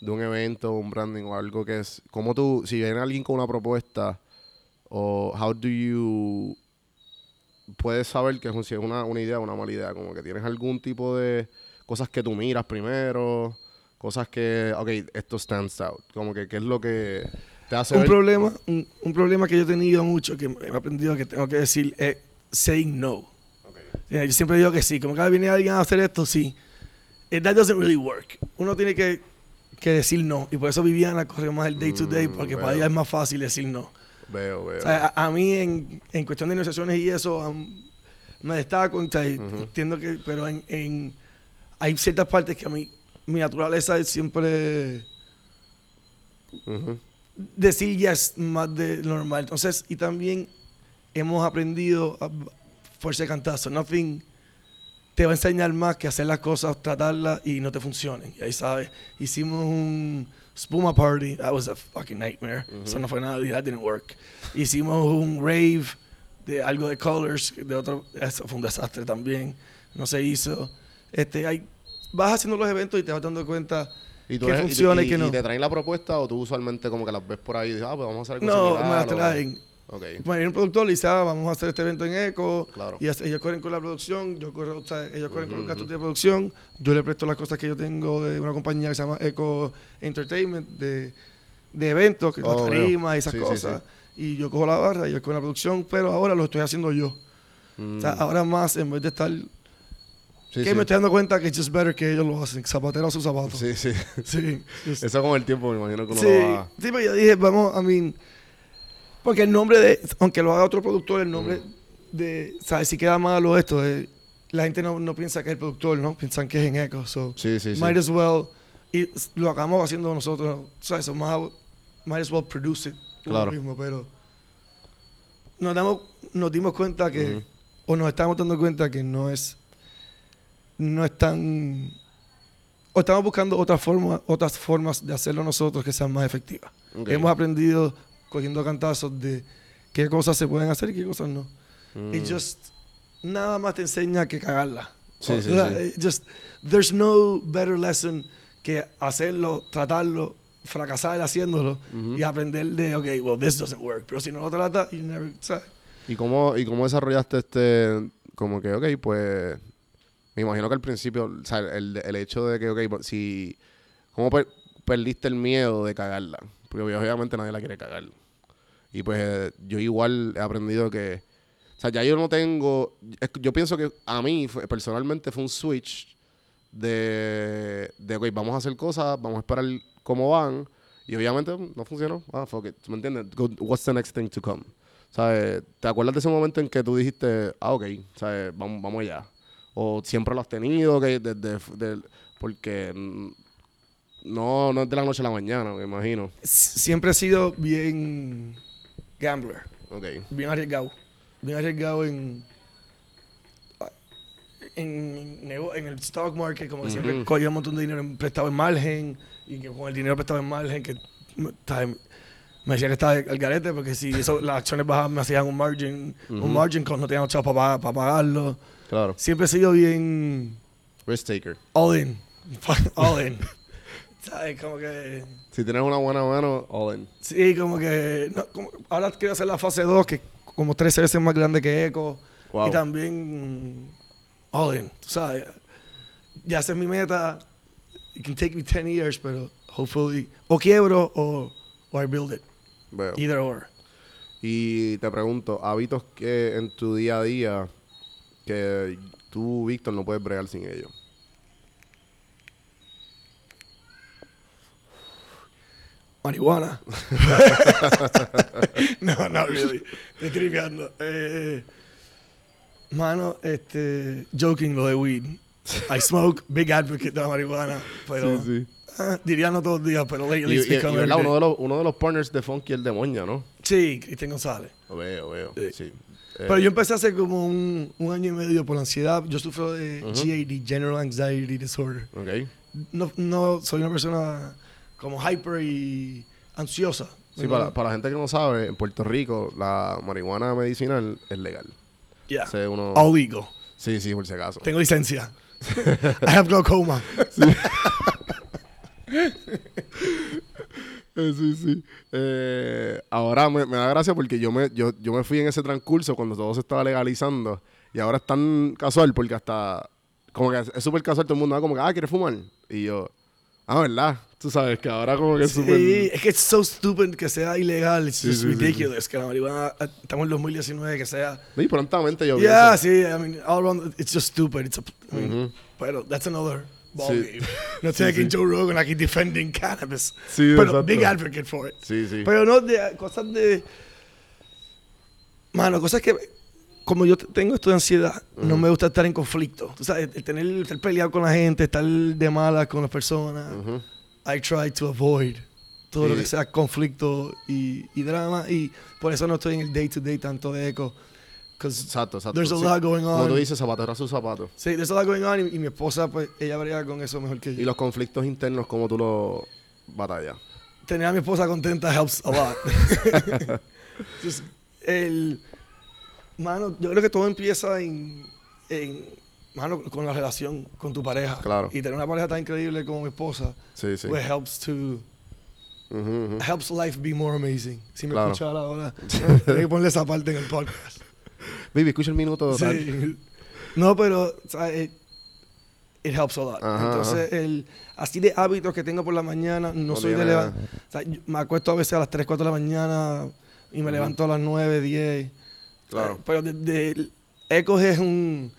de un evento, un branding o algo que es, ¿cómo tú, si viene alguien con una propuesta, o how do you, puedes saber que es, un- si es una, una idea o una mala idea? Como que tienes algún tipo de cosas que tú miras primero, cosas que, ok, esto stands out. Como que, ¿qué es lo que te hace Un ver? problema, un, un problema que yo he tenido mucho, que he aprendido que tengo que decir, es saying no. Yeah, Yo siempre digo que sí, como que viene alguien a hacer esto, sí. Eh, That doesn't really work. Uno tiene que, que decir no. Y por eso Viviana corre más el day to day, Mm, porque para ella es más fácil decir no. Veo, veo. O sea, a, a mí en, en cuestión de negociaciones y eso, me destaco, o sea, entiendo que, pero en, en- hay ciertas partes que a mí, mi naturaleza es siempre Ujú. decir yes más de lo normal. Entonces, y también hemos aprendido a fuerza de cantazo. Nothing te va a enseñar más que hacer las cosas, tratarlas y no te funcionen. Y ahí sabes, hicimos un Spuma Party. That was a fucking nightmare. Eso no fue nada, that didn't work. Hicimos un rave de algo de Colors, de otro, eso fue un desastre también. No se hizo. Este, hay, vas haciendo los eventos y te vas dando cuenta ¿Y tú que eres- funciona y, y- que y no. te traen la propuesta o tú usualmente como que las ves por ahí y dices, ah, pues vamos a hacer algo No, similar, me las traen. Ok, Bueno, un productor y dice, ah, vamos a hacer este evento en Eco. Claro. Y ellos corren con la producción, yo corro, o sea, ellos corren con los gastos de producción. Yo le presto las cosas que yo tengo de una compañía que se llama Eco Entertainment, de, de eventos, que Oh, y esas Sí, sí, cosas. Y yo cojo la barra y ellos con la producción, pero ahora lo estoy haciendo yo. Mm, O sea, ahora más, en vez de estar... sí, que sí. me estoy dando cuenta que es just better que ellos lo hacen. Zapatero a sus zapatos. Sí, sí. Sí. [LAUGHS] Eso con el tiempo me imagino que uno Sí, lo va... sí, pero yo dije, vamos, I mean, porque el nombre de, aunque lo haga otro productor, el nombre Mm. de, ¿sabes? Si queda malo esto, eh, la gente no, no piensa que es el productor, ¿no? Piensan que es en Echo, so, Sí, sí, sí. might as well, y lo acabamos haciendo nosotros, ¿sabes? So, might as well produce it Claro. mismo, pero nos, damos, nos dimos cuenta que, o nos estamos dando cuenta que no es, no es tan, o estamos buscando otras formas, otras formas de hacerlo nosotros que sean más efectivas. Hemos aprendido cogiendo cantazos de qué cosas se pueden hacer y qué cosas no. Mm. Y just nada más te enseña que cagarla. Sí, O sí, sea, sí. it Just there's no better lesson que hacerlo, tratarlo, fracasar haciéndolo y aprender de okay, well this doesn't work, pero si no lo tratas, you never, ¿sabes? ¿Y cómo, ¿Y cómo desarrollaste este, como que, ok, pues, me imagino que al principio, o sea, el, el hecho de que, ok, pues, si, ¿cómo per- perdiste el miedo de cagarla? Porque obviamente nadie la quiere cagar. Y pues yo igual he aprendido que, o sea, ya yo no tengo, yo pienso que a mí personalmente fue un switch de, de, ok, vamos a hacer cosas, vamos a esperar cómo van. Y obviamente no funcionó. Ah, fuck it. ¿Me entiendes? What's the next thing to come? ¿Sabes? ¿Te acuerdas de ese momento en que tú dijiste, ah, ok, ¿sabes? Vamos, vamos allá? O siempre lo has tenido, que desde, del- porque mm, no, no es de la noche a la mañana, me imagino. Siempre he sido bien gambler. Ok. bien arriesgado. Bien arriesgado en. En, en el stock market, como que siempre cogía un montón de dinero prestado en margen. Y que con el dinero prestado en margen, que me, estaba- me decía que estaba al garete, porque si eso, las acciones bajaban, me hacían un margin, un margin con no tenían chavos para pagarlo. Claro. Siempre he sido bien Risk taker. all in. [LAUGHS] all in. ¿Sabes? Como que. Si tienes una buena mano, all in. Sí, como que. no, como- ahora quiero hacer la fase 2, que es como 13 veces más grande que Echo. Wow. Y también. All in, tú sabes. Ya esa es mi meta. It can take me 10 years, pero hopefully. O quiebro o, o I build it. Veo. Either or. Y te pregunto, hábitos que en tu día a día que tú, Víctor, no puedes bregar sin ellos. Marihuana. [LAUGHS] no, no, really. Estoy tripeando. Eh, Mano, este, joking lo de weed. I smoke, big advocate de la marihuana, pero sí, sí. ah, diría no todos los días, pero Y, lately y- y, every uno, de los, uno de los partners de Funky el demonio, ¿no? Sí, Cristian González. Lo veo, veo. Sí. Sí. Eh, Pero yo empecé hace como un, un año y medio por la ansiedad. Yo sufro de GAD, General Anxiety Disorder. ok. No, no soy una persona como hyper y ansiosa. Sí, para, para la gente que no sabe, en Puerto Rico la marihuana medicinal es legal. Yeah. O sea, uno- All legal. Sí, sí, por si acaso. Tengo licencia. [LAUGHS] I have glaucoma. Eh, sí, sí. Eh, ahora me, me da gracia porque yo me, yo, yo me fui en ese transcurso cuando todo se estaba legalizando y ahora es tan casual porque hasta como que es súper casual todo el mundo va como que ah ¿quieres fumar? y yo ah ¿verdad? Tú sabes que ahora como que es súper Sí, es que es so stupid que sea ilegal. It's Sí, just sí, sí, ridiculous que la marihuana, eh, estamos en 2019, que sea... y prontamente yo Yeah, pienso sí, I mean, all around, it's just stupid. It's a, I mean, Ujú. Pero that's another ball Sí. game. No [LAUGHS] Sí, taking sí. Joe Rogan aquí defending cannabis. Sí, pero exacto. big advocate for it. sí sí Pero no de cosas de. Mano, cosas que. Como yo tengo esto de ansiedad, no me gusta estar en conflicto. Tú sabes, el tener, estar peleado con la gente, estar de mala con las personas. Ujú. I try to avoid todo lo Sí. que sea conflicto y, y drama. Y por eso no estoy en el day to day tanto de eco. Exacto exacto there's a sí. lot going como tú on. dices zapatero a sus zapatos Sí, there's a lot going on. Y, y mi esposa, pues, ella brega con eso mejor que y yo. los conflictos internos como tú los batallas tener a mi esposa contenta helps a lot. [LAUGHS] Just, el, mano, yo creo que todo empieza en, en, mano, con la relación con tu pareja. Claro. Y tener una pareja tan increíble como mi esposa, sí sí pues helps to, Ujú, ujú. helps life be more amazing. Si me Claro. escuchara ahora, [LAUGHS] tengo que ponerle esa parte en el podcast. baby escucha el minuto. Sí. No, pero. It, it helps a lot. Ajá, Entonces, el, así de hábitos que tengo por la mañana, no, soy de levantar. me acuesto a veces a las 3, 4 de la mañana y me levanto a las 9, 10. Claro. Pero de, de- Ecos es un.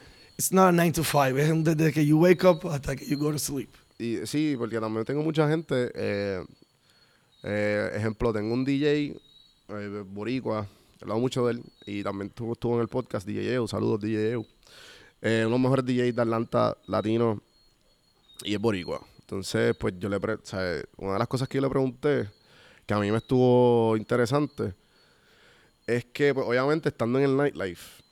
It's not a 9 to 5. Es desde que you wake up hasta que you go to sleep. Y sí, porque también tengo mucha gente. eh, eh, ejemplo, tengo un DJ eh, boricua, he hablado mucho de él, y también estuvo, estuvo en el podcast DJ EU, saludos DJ EU. Eh, uno de los mejores DJs de Atlanta latino y es boricua. Entonces, pues yo le pre- una de las cosas que yo le pregunté, que a mí me estuvo interesante, es que pues, obviamente estando en el nightlife,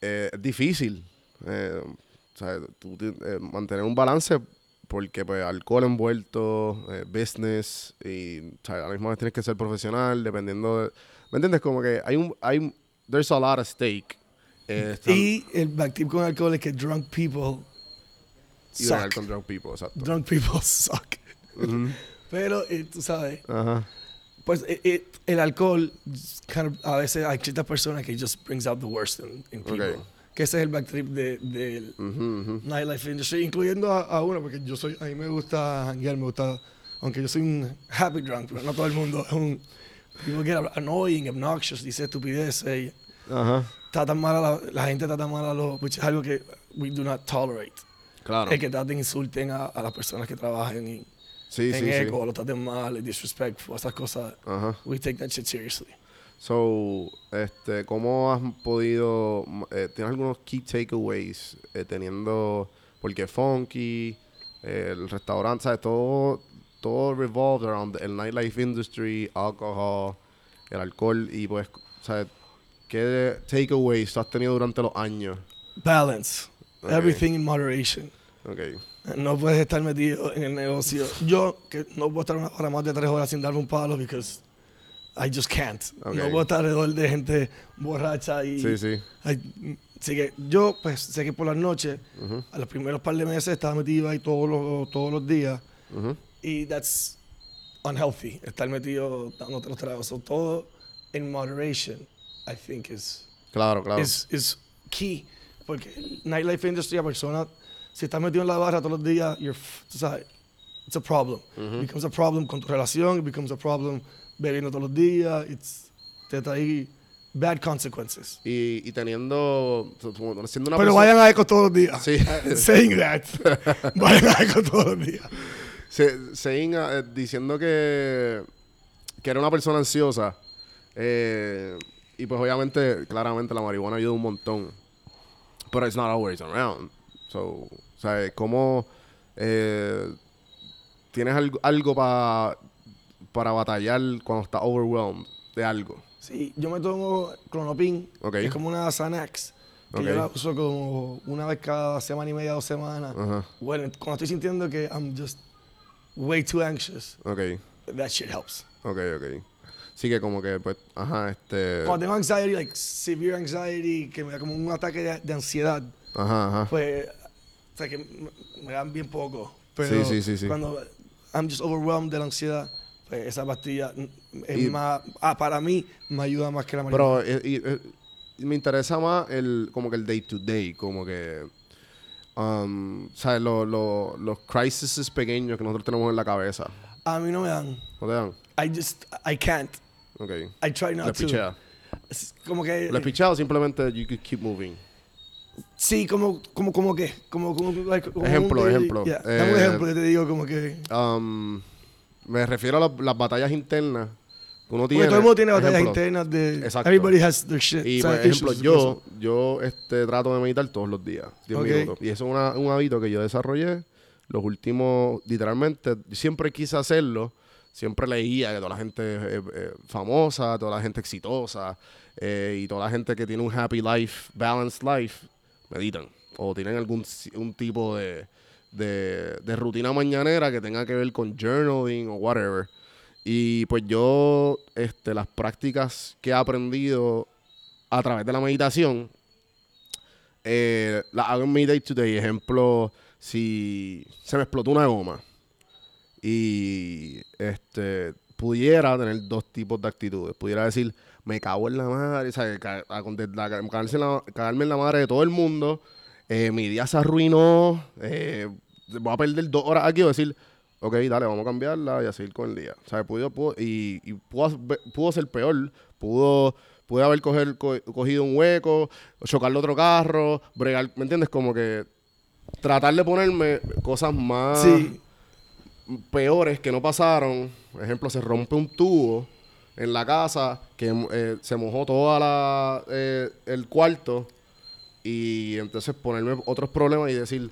eh, es difícil eh, o sea, tú eh, mantener un balance porque pues alcohol envuelto, eh, business y o sea, a la misma vez tienes que ser profesional dependiendo de, ¿me entiendes? Como que hay un hay there's a lot at stake. Eh, Y el back tip con alcohol es que drunk people y suck. con drunk people, exacto. Drunk people [LAUGHS] suck. Pero, eh, tú sabes, Ajá. pues eh, eh, el alcohol, kind of, a veces hay ciertas personas que just brings out the worst in, in people. Ok. Que ese es el backtrip de- del Ujú, ujú. nightlife industry, incluyendo a, a uno, porque yo soy, a mí me gusta janguear, me gusta, aunque yo soy un happy drunk, pero no todo el mundo es un, people get annoying, obnoxious, dice estupidez, eh, Ajá. tratan mal a la, la gente trata mal a los, which es algo que we do not tolerate. Claro. El que traten, insulten a, a las personas que trabajan en, Sí, en sí, eco, sí. lo traten mal, disrespectful, esas cosas. Ajá. We take that shit seriously. So, este, ¿cómo has podido, eh, tienes algunos key takeaways eh, teniendo, porque Funky, eh, el restaurante, ¿sabes? Todo, todo revolved around el nightlife industry, alcohol, el alcohol y pues, ¿sabes? ¿Qué takeaways has tenido durante los años? Balance. Everything in moderation. Ok, No puedes estar metido en el negocio. Yo, que no puedo estar una hora más de tres horas sin darme un palo because I just can't. Ok. No puedo estar alrededor de gente borracha y... sí, sí. Ay, así que yo, pues, sé que por las noches, Ujú, a los primeros par de meses estaba metido ahí todos los, todos los días ujú. y that's unhealthy, estar metido dando otros tragos. So, todo in moderation, I think is... Claro, claro. is, is key. Porque el nightlife industry, la persona, si estás metido en la barra todos los días, you're, tú sabes, it's a problem. It becomes a problem con tu relación, it becomes a problem bebiendo todos los días, it's, te trae bad consequences. Y, y teniendo, siendo una Pero persona- vayan a Eco todos los días. Sí. [LAUGHS] Saying that, [LAUGHS] vayan a Eco todos los días. Se, Sein, eh, diciendo que, que era una persona ansiosa. eh, y pues obviamente, claramente la marihuana ayuda un montón. but it's not always around. So, ¿sabes? ¿Cómo eh, tienes algo, algo pa- para batallar cuando estás overwhelmed de algo? Sí, yo me tomo clonopin, Ok. que es como una Xanax, que Ok. yo la uso como una vez cada semana y media, dos semanas. Ajá. Bueno, cuando estoy sintiendo que I'm just way too anxious, Ok, that shit helps. ok, ok. Sí que como que, pues, ajá, este... Cuando tengo anxiety, like severe anxiety, que me da como un ataque de, de ansiedad, Ajá, ajá. pues, o sea, que me, me dan bien poco. Pero Sí, sí, sí, sí. cuando I'm just overwhelmed de la ansiedad, esa pastilla es Y- más, ah, para mí, me ayuda más que la marihuana. Pero eh, y- eh, me interesa más el como que el day to day, como que um, ¿sabes? Lo- lo- los crises pequeños que nosotros tenemos en la cabeza. A mí no me dan. ¿No te dan? I just, I can't. Ok. I try not Les to. pichea. Como que. Les pichea o simplemente you could keep moving. Sí, como, como, como que. Como, como, like, como Ejemplo, un ejemplo. yeah, Dame un Eh, ejemplo, yo te digo como que. Um, me refiero a las- las batallas internas que uno Porque tiene. todo el mundo tiene batallas internas de. Exacto. Everybody has their shit. Y por ejemplo, yo, yo este, trato de meditar todos los días, 10 Ok. minutos. Y eso es una- un hábito que yo desarrollé los últimos, literalmente, siempre quise hacerlo. Siempre leía que toda la gente eh, eh, famosa, toda la gente exitosa eh, y toda la gente que tiene un happy life, balanced life, meditan. O tienen algún un tipo de, de, de rutina mañanera que tenga que ver con journaling o whatever. Y pues yo, este, las prácticas que he aprendido a través de la meditación, eh, las hago en mi day to day. Ejemplo, si se me explotó una goma y este pudiera tener dos tipos de actitudes. Pudiera decir, me cago en la madre, ¿sabes? Ca- a conte- la- cagarse en la- cagarme en la madre de todo el mundo. Eh, mi día se arruinó. eh, voy a perder dos horas aquí. O decir, ok, dale, vamos a cambiarla y a seguir con el día. ¿Sabes? Pudo, pudo- y y pudo, pudo ser peor. Pudo, pude haber coger, co- cogido un hueco, chocarle otro carro, bregar, ¿me entiendes? Como que tratar de ponerme cosas más Sí. peores que no pasaron. Por ejemplo, se rompe un tubo en la casa que eh, se mojó toda la eh, el cuarto y entonces ponerme otros problemas y decir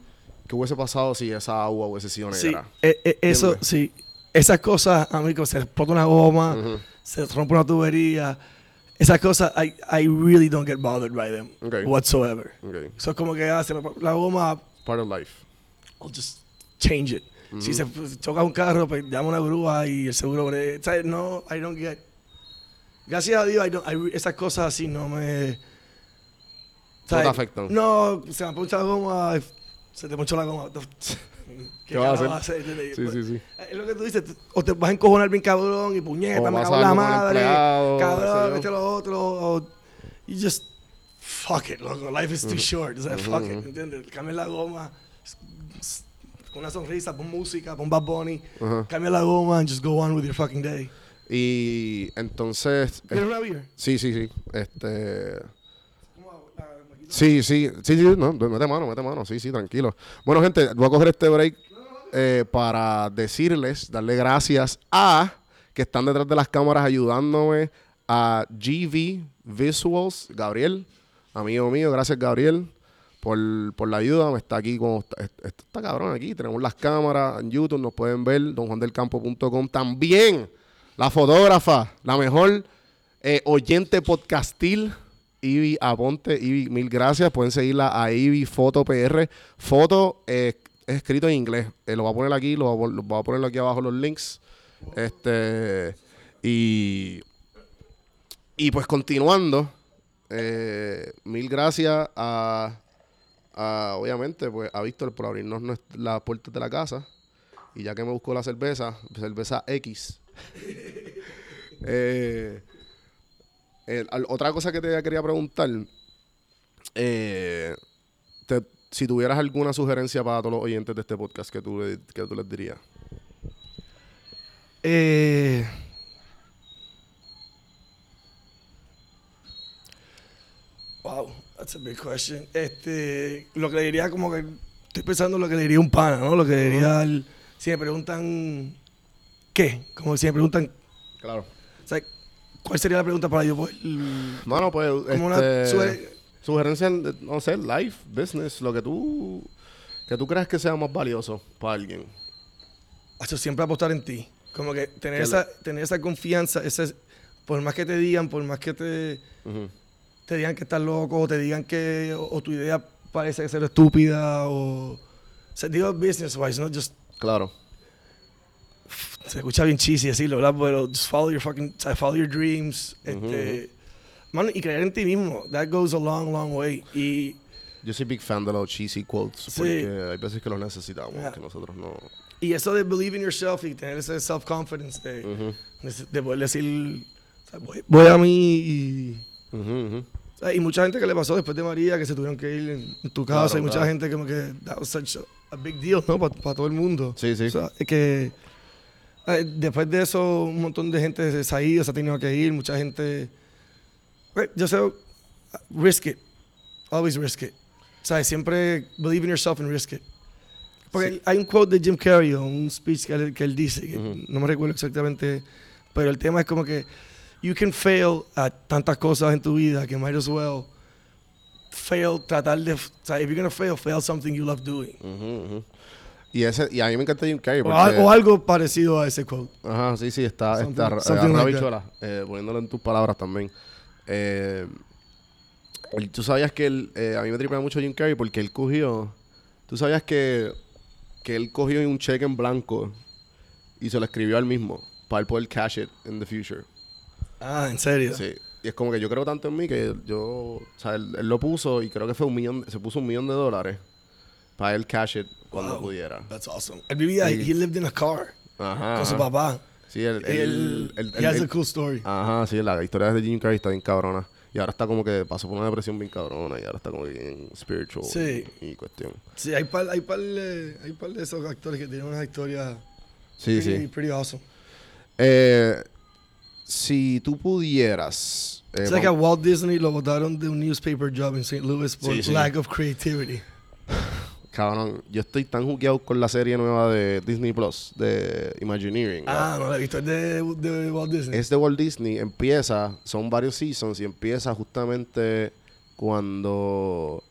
qué hubiese pasado si esa agua hubiese sido Sí, negra. eh, eh, eso, sí. Esas cosas, amigo, se explota una goma, Ujú. se rompe una tubería. Esas cosas, I, I really don't get bothered by them Ok. whatsoever. Ok. Eso es como que ah, se me- la goma, Part of life. I'll just change it. Si se choca un carro, pues llama una grúa y el seguro. No, I don't get. Gracias a Dios, I don't- I esas cosas así no me. ¿Sabes? afectan. No, se me poncha la goma, se te ponchó la goma. [LAUGHS] ¿Qué vas a hacer? ¿Entiendes? Sí, sí, sí. Es lo que tú dices, o te vas a encojonar bien cabrón y puñeta, O me cago en la madre, empleado, qué cabrón, yo. este lo otro, o you just fuck it, loco, life is too short, o sea, fuck it, ¿entiendes? Cambia la goma, con una sonrisa, pon música, pon Bad Bunny, Ajá. cambia la goma and just go on with your fucking day. Y entonces... eh, ¿Quieres una beer? sí, sí, sí. Este... ¿Cómo la- me quito? Sí, sí, sí, sí, no, mete mano, mete mano, sí, sí, tranquilo. Bueno, gente, voy a coger este break eh, para decirles, darle gracias a que están detrás de las cámaras ayudándome a GV Visuals, Gabriel, amigo mío, gracias Gabriel por, por la ayuda, me está aquí esto está cabrón aquí, tenemos las cámaras en YouTube, nos pueden ver, donjuandelcampo.com, también la fotógrafa, la mejor eh, oyente podcastil, Ivy Aponte. Ivy, mil gracias. Pueden seguirla a Ivy Foto PR. Foto eh, es escrito en inglés. Eh, lo voy a poner aquí, lo voy a, poner aquí abajo los links. Este. Y. Y pues continuando. eh, mil gracias a, a, obviamente, pues a Víctor por abrirnos las puertas de la casa. Y ya que me buscó la cerveza, cerveza X. [LAUGHS] eh, eh, al- otra cosa que te quería preguntar, eh, te- si tuvieras alguna sugerencia para todos los oyentes de este podcast, que tú, le- que tú les dirías? Eh, wow, that's a big question. Este, lo que le diría como que estoy pensando lo que le diría un pana, ¿no? Lo que le diría al- si me preguntan qué, como si me preguntan, Claro. o sea, ¿cuál sería la pregunta para yo poder Mano, pues, como una este, suge- Sugerencias, eh, no sé, life, business, lo que tú, que tú creas que sea más valioso para alguien. Hacho, siempre apostar en ti. Como que tener, Que esa, tener esa confianza, ese, por más que te digan, por más que te, Ujú. te digan que estás loco, o te digan que o, o tu idea parece ser estúpida, o... O sea, digo business-wise, no just... Claro. Se escucha bien cheesy decirlo, ¿verdad? Pero just follow your fucking... follow your dreams. este, mano, y creer en ti mismo. That goes a long, long way. Y... Yo soy big fan de los cheesy quotes Sí. porque hay veces que los necesitamos, Yeah. que nosotros no. Y eso de believe in yourself y tener ese self-confidence de, Ujú. de- de poder decir, o sea, voy, voy a mí y... Ujú, ujú. o sea, y mucha gente que le pasó después de María, que se tuvieron que ir en, en tu casa, Claro, y mucha claro. gente como que that was such a, a big deal, ¿no? Para todo el mundo. Sí, sí. O sea, es que después de eso un montón de gente se ha ido, se ha tenido que ir, mucha gente... Pues, Yo sé, risk it. Always risk it. O sea, siempre believe in yourself and risk it. Porque Sí. hay un quote de Jim Carrey, un speech que él, que él dice, que Ujú. no me recuerdo exactamente, pero el tema es como que you can fail a tantas cosas en tu vida que might as well fail, tratar de, o sea, if you're gonna fail, fail something you love doing. Ujú, ujú. Y, ese, y a mí me encanta Jim Carrey O, algo parecido a ese quote. Ajá, sí, sí, está, Something- está, something eh, like eh, poniéndolo en tus palabras también. Eh, tú sabías que él, eh, a mí me tripea mucho Jim Carrey porque él cogió, tú sabías que, que él cogió un cheque en blanco y se lo escribió al mismo para él poder cash it in the future. Ah, ¿en serio? Sí. Y es como que yo creo tanto en mí que yo, o sea, él, él lo puso y creo que fue un millón, se puso un millón de dólares para él cash it cuando Wow. pudiera. That's awesome. Él vivía, Sí. he lived in a car Ajá. con su papá. Sí, él, Él, él, él- he has a cool story. Ajá, sí, la historia de Jim Carrey está bien cabrona. Y ahora está como que pasó por una depresión bien cabrona y ahora está como bien spiritual Sí. y, y cuestión. Sí, hay par, hay par, de, hay par de esos actores que tienen una historia Sí, pretty, sí. pretty awesome. Eh, si tú pudieras... eh, a Walt Disney lo votaron de un newspaper job en St. Louis por Sí, sí. lack of creativity. Cabrón, yo estoy tan juqueado con la serie nueva de Disney Plus, de Imagineering. Ah, no lo he visto, es de, de Walt Disney. Es de Walt Disney, empieza, son varios seasons y empieza justamente cuando...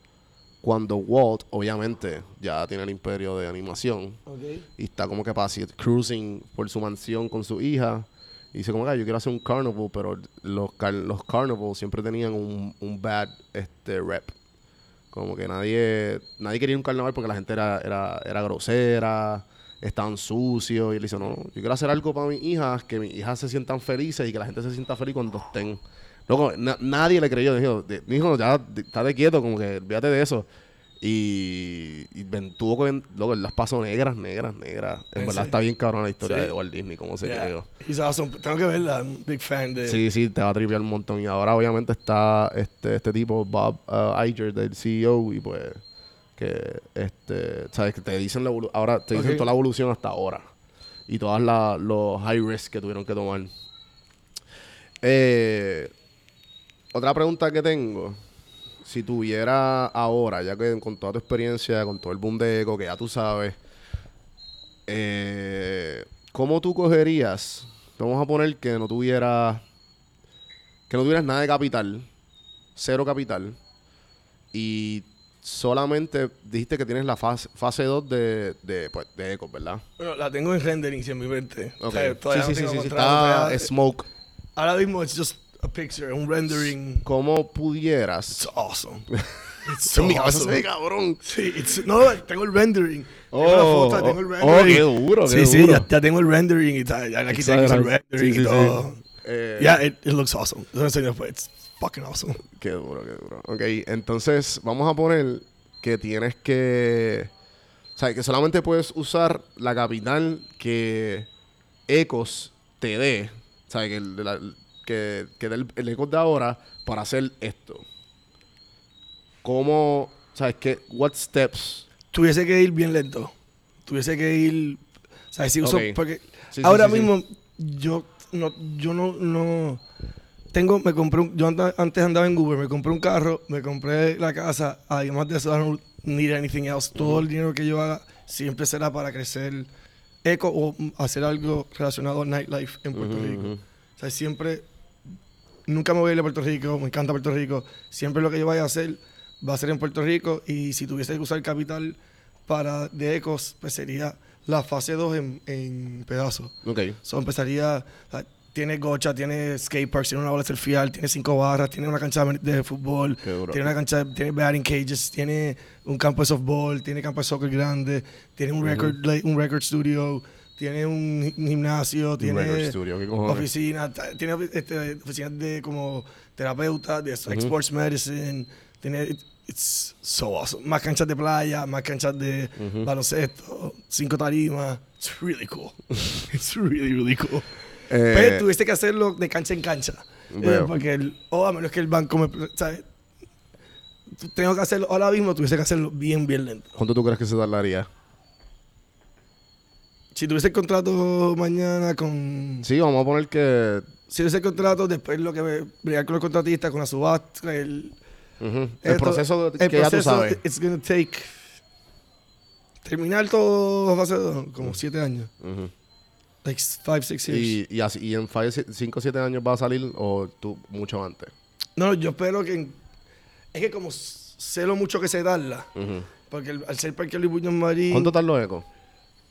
Cuando Walt, obviamente, ya tiene el imperio de animación. Okay. y está como que pasa cruising por su mansión con su hija y dice como que yo quiero hacer un carnival pero los, car- los carnivals siempre tenían un, un bad este rep como que nadie nadie quería un carnaval porque la gente era, era, era grosera estaban sucios y él dice no yo quiero hacer algo para mis hijas que mis hijas se sientan felices y que la gente se sienta feliz cuando estén Loco, na- nadie le creyó. Dijo, dijo ya, estate quieto, como que olvídate de eso. Y, y tuvo que loco, las pasó negras, negras, negras. En ¿En verdad está bien cabrón la historia Sí. de Walt Disney, cómo se Yeah. creó. He's awesome. Tengo que verla, I'm big fan de... Sí, sí, te va a tripear un montón. Y ahora obviamente está este, este tipo, Bob uh, Iger, del CEO, y pues que este, sabes que te dicen la ahora te dicen toda la evolución hasta ahora. Y todas la- los high risk que tuvieron que tomar. Eh, otra pregunta que tengo. Si tuviera ahora, ya que con toda tu experiencia, con todo el boom de eco, que ya tú sabes, eh, ¿cómo tú cogerías? Vamos a poner que no tuviera que no tuvieras nada de capital, cero capital, y solamente dijiste que tienes la fase, fase 2 de, de, pues, de Echo, ¿verdad? Bueno, la tengo en rendering en mi mente. O sea, sí, no sí, sí, sí, está Smoke. Ahora mismo it's just a picture, un rendering. ¿Cómo pudieras? It's awesome. [LAUGHS] It's so en mi cabeza se awesome. ve cabrón. Sí, it's- no, tengo el rendering. tengo la Oh, foto, tengo el oh, rendering. oh, qué duro, qué Sí, sí, duro. ya, ya tengo el rendering y tal. Ya aquí tengo el rendering Sí, y sí, todo. sí. Eh, Yeah, it, it looks awesome. It's fucking awesome. Qué duro, qué duro. Ok, entonces vamos a poner que tienes que. O sea, que solamente puedes usar la capital que Ecos te dé. O sea, que, el, de la- que, que dé el, el Ecos de ahora para hacer esto. ¿Cómo. ¿Sabes qué? What steps? Tuviese que ir bien lento. Tuviese que ir. Sea, si uso. Ok. Porque Sí, ahora sí, sí. mismo, yo no, yo no, no. Tengo, me compré un, yo anda- antes andaba en Uber, me compré un carro, me compré la casa, además de eso, I don't need anything else. Todo el dinero que yo haga siempre será para crecer eco o hacer algo relacionado a nightlife en Puerto Ujú, Rico. ujú. O sea, siempre nunca me voy a ir a Puerto Rico, me encanta Puerto Rico. Siempre lo que yo vaya a hacer va a ser en Puerto Rico y si tuviese que usar capital para de Ecos, pues sería la fase 2 en, en pedazos. Ok. So empezaría, tiene gocha, tiene skate parks, tiene una bola surfial, tiene cinco barras, tiene una cancha de fútbol, tiene una cancha, tiene batting cages, tiene un campo de softball, tiene campo de soccer grande, tiene un record, like, un record studio, tiene un gi- gimnasio, tiene record studio, ¿qué cojones? oficina, ta- tiene este, oficinas de como terapeuta, de sports medicine, tiene it- it's so awesome. Más canchas de playa, más canchas de baloncesto, cinco tarimas. It's really cool. [LAUGHS] It's really really cool. Eh, Pero tuviste que hacerlo de cancha en cancha. Eh, porque, el, o a menos que el banco me. ¿sabes? Tengo que hacerlo ahora mismo, tuviese que hacerlo bien, bien lento. ¿Cuánto tú crees que se tardaría? Si tuviese el contrato mañana con. Sí, vamos a poner que. Si tuviese el contrato, después lo que. Bregar con los contratistas, con la subasta, el. ujú, El esto- proceso el que ya tú proceso, sabes. It's gonna take. Terminar todo hace como siete años. Ujú. Like five, six years. Y, y, así, y en 5 o 7 años va a salir o tú mucho antes. No, yo espero que. Es que como sé lo mucho que se tarda. Porque el- al ser Parque Luis Muñoz Marín. ¿Cuánto tardó Eco?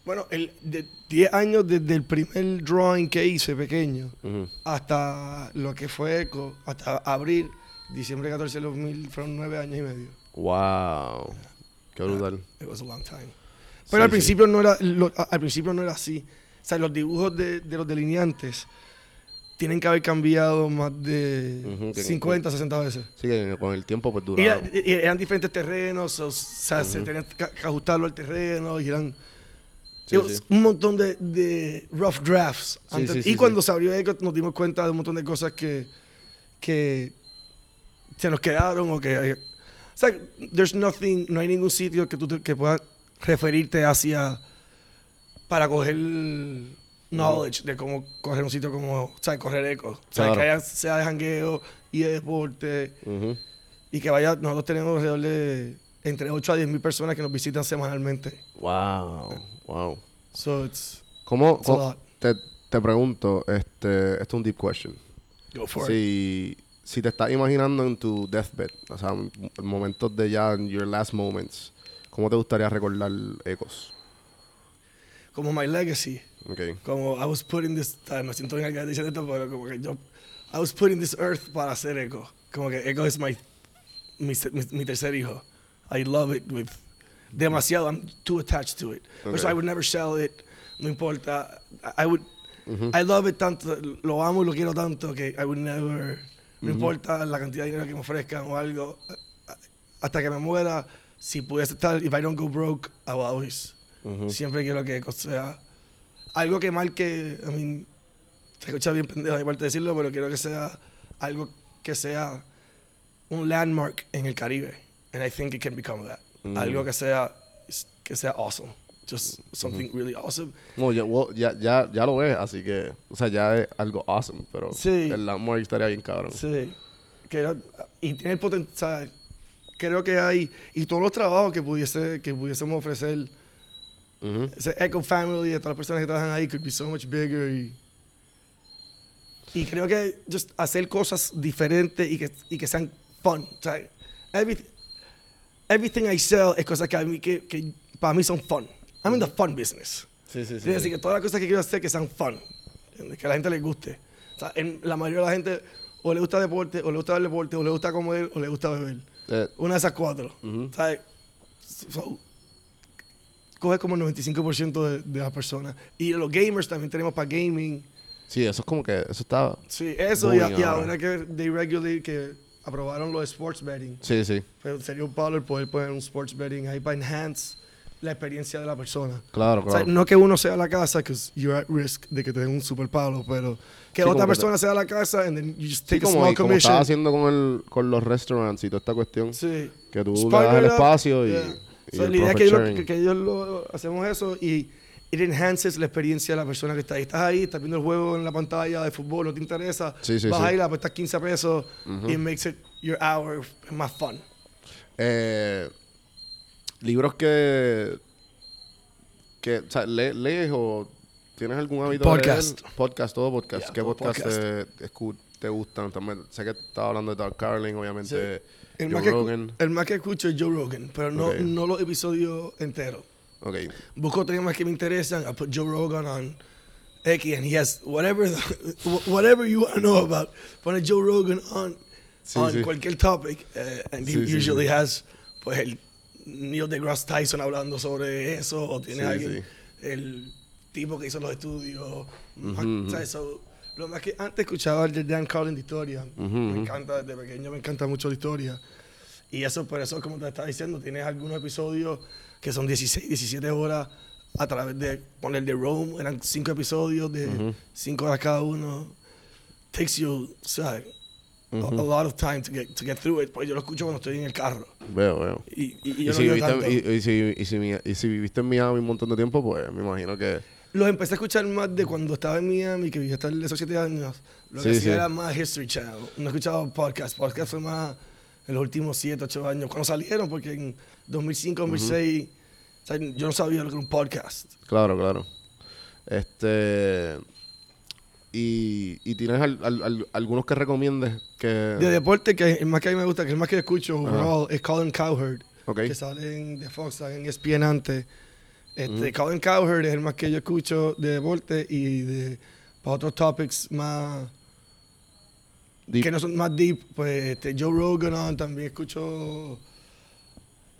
Bueno, el, de 10 años desde el primer drawing que hice pequeño Ujú. hasta lo que fue Eco, hasta abril, diciembre 14 de 2000, fueron 9 años y medio. Wow. Qué brutal. It was a long time. Sí, Pero al sí. principio no era lo- al principio no era así. O sea, los dibujos de, de los delineantes tienen que haber cambiado más de Ujú, que- 50, 60 veces. Sí, que con el tiempo pues Y, duraron. era- y eran diferentes terrenos, o sea, se tenían que ajustarlo al terreno y eran Sí, sí. un montón de, de rough drafts. Antes- y cuando se abrió Eco nos dimos cuenta de un montón de cosas que, que se nos quedaron o que... O sea, there's nothing, no hay ningún sitio que tú te- que puedas referirte hacia para coger knowledge de cómo coger un sitio como, o sea, correr eco. O sea, Claro. que haya, sea de jangueo y de deporte Ujú. y que vaya, nosotros tenemos alrededor de entre 8 a 10 mil personas que nos visitan semanalmente. Wow. Wow. So it's, ¿Cómo, it's a cómo- lot. te, te pregunto, este, esto es un deep question. Go for it. Si, si te estás imaginando en tu deathbed, o sea, en momentos de ya, en your last moments, ¿cómo te gustaría recordar Ecos? Como my legacy. Okay. Como I was put in this, ah, me siento bien diciendo esto, pero como que yo, I was put in this earth para hacer eco. Como que eco es my, mi, mi, mi tercer hijo. I love it with demasiado. I'm too attached to it. Okay. I would never sell it. No importa. I would, I love it tanto, lo amo y lo quiero tanto que I would never, no importa la cantidad de dinero que me ofrezcan o algo, hasta que me muera, si pudiese estar, if I don't go broke, I will always. Siempre quiero que sea algo que marque, I mean, se escucha bien pendejo de parte decirlo, pero quiero que sea algo que sea un landmark en el Caribe. And I think it can become that. Algo que sea, que sea awesome. Just something really awesome. No, ya, well, ya, ya, ya lo es, así que, o sea, ya es algo awesome, pero Sí. el amor estaría bien cabrón. Sí. Que y tiene el potencial. Creo que hay, y todos los trabajos que, pudiese, que pudiésemos ofrecer, Ujú. ese Eco Family, de todas las personas que trabajan ahí, could be so much bigger. Y, y creo que just hacer cosas diferentes y que, y que sean fun. O sea, everything, everything I sell es cosas que, a mí, que, que para mí son fun. I'm in the fun business. Sí, sí, Es decir, que todas las cosas que quiero hacer que sean fun, que a la gente le guste. O sea, en la mayoría de la gente o le gusta deporte, o le gusta el deporte, o le gusta comer, o le gusta beber. Eh, Una de esas cuatro. Ujú. ¿Sabes? So, coge como el 95% de, de las personas. Y los gamers también tenemos para gaming. sí, eso es como que, eso está... Sí, eso. Y, a- Booming y ahora. ahora que they regulate, que aprobaron los sports betting, Sí, sí, pero sería un palo el poder poner un sports betting ahí para enhance la experiencia de la persona. claro, O sea, claro. no que uno sea a la casa, because you're at risk de que te den un super palo, pero que Sí, otra como que persona sea a la casa and then you just Sí, take a como, small y como commission. estás haciendo con, el, con los restaurants y toda esta cuestión, Sí. que tú le das el up. espacio y, Yeah. y So, el la idea es que que, que ellos lo, hacemos eso y it enhances la experiencia de la persona que está ahí. Estás ahí, estás viendo el juego en la pantalla de fútbol, no te interesa. Sí, sí, vas sí. ahí, le apuestas 15 pesos y it makes it your hour más fun. Eh, libros que, que o sea, le- lees o tienes algún hábito Podcast. de leer? Podcast, todo podcast. Yeah, ¿Qué todo podcast, podcast. escu- te gustan? También, sé que estaba hablando de Dark Carlin, obviamente. El Joe más, que, el más que escucho es Joe Rogan, pero no, no los episodios enteros. Ok. Busco temas que me interesan. I put Joe Rogan on X and he has whatever the- [LAUGHS] whatever you want to know about. Pone Joe Rogan on, Sí, on sí. cualquier topic. eh, and he Sí, usually has pues el Neil deGrasse Tyson hablando sobre eso. O tiene alguien, el tipo que hizo los estudios. Ujú, ¿sabes? So, lo más que antes escuchaba el de Dan Carlin de historia. Me encanta, desde pequeño me encanta mucho la historia. Y eso, por eso, como te estaba diciendo, tienes algunos episodios que son 16, 17 horas a través de poner de Rome. Eran cinco episodios de 5 horas cada uno. Takes you, ¿sabes? A- a, lot of time to get, to get through it. Pues yo lo escucho cuando estoy en el carro. Veo, veo. Y, y- y Y, yo si no viviste, y, si, y, si, mi- y si viviste en Miami un montón de tiempo, pues me imagino que... Los empecé a escuchar más de cuando estaba en Miami, que vivía hasta esos 7 años. Lo que Sí, hacía sí. era más History Channel. No escuchaba podcast. Podcast fue más en los últimos 7, 8 años. Cuando salieron, porque en 2005, 2006, o sea, yo no sabía lo que era un podcast. Claro, claro. Este... Y, y tienes al- al- al- algunos que recomiendes que... De deporte, que el más que a mí me gusta, que el más que escucho overall, es Colin Cowherd. Ok. Que sale en The Fox, en ESPN antes. Este, Colin Cowherd es el más que yo escucho de deporte y de para otros topics más Deep. que no son más deep, pues este, Joe Rogan on, también escucho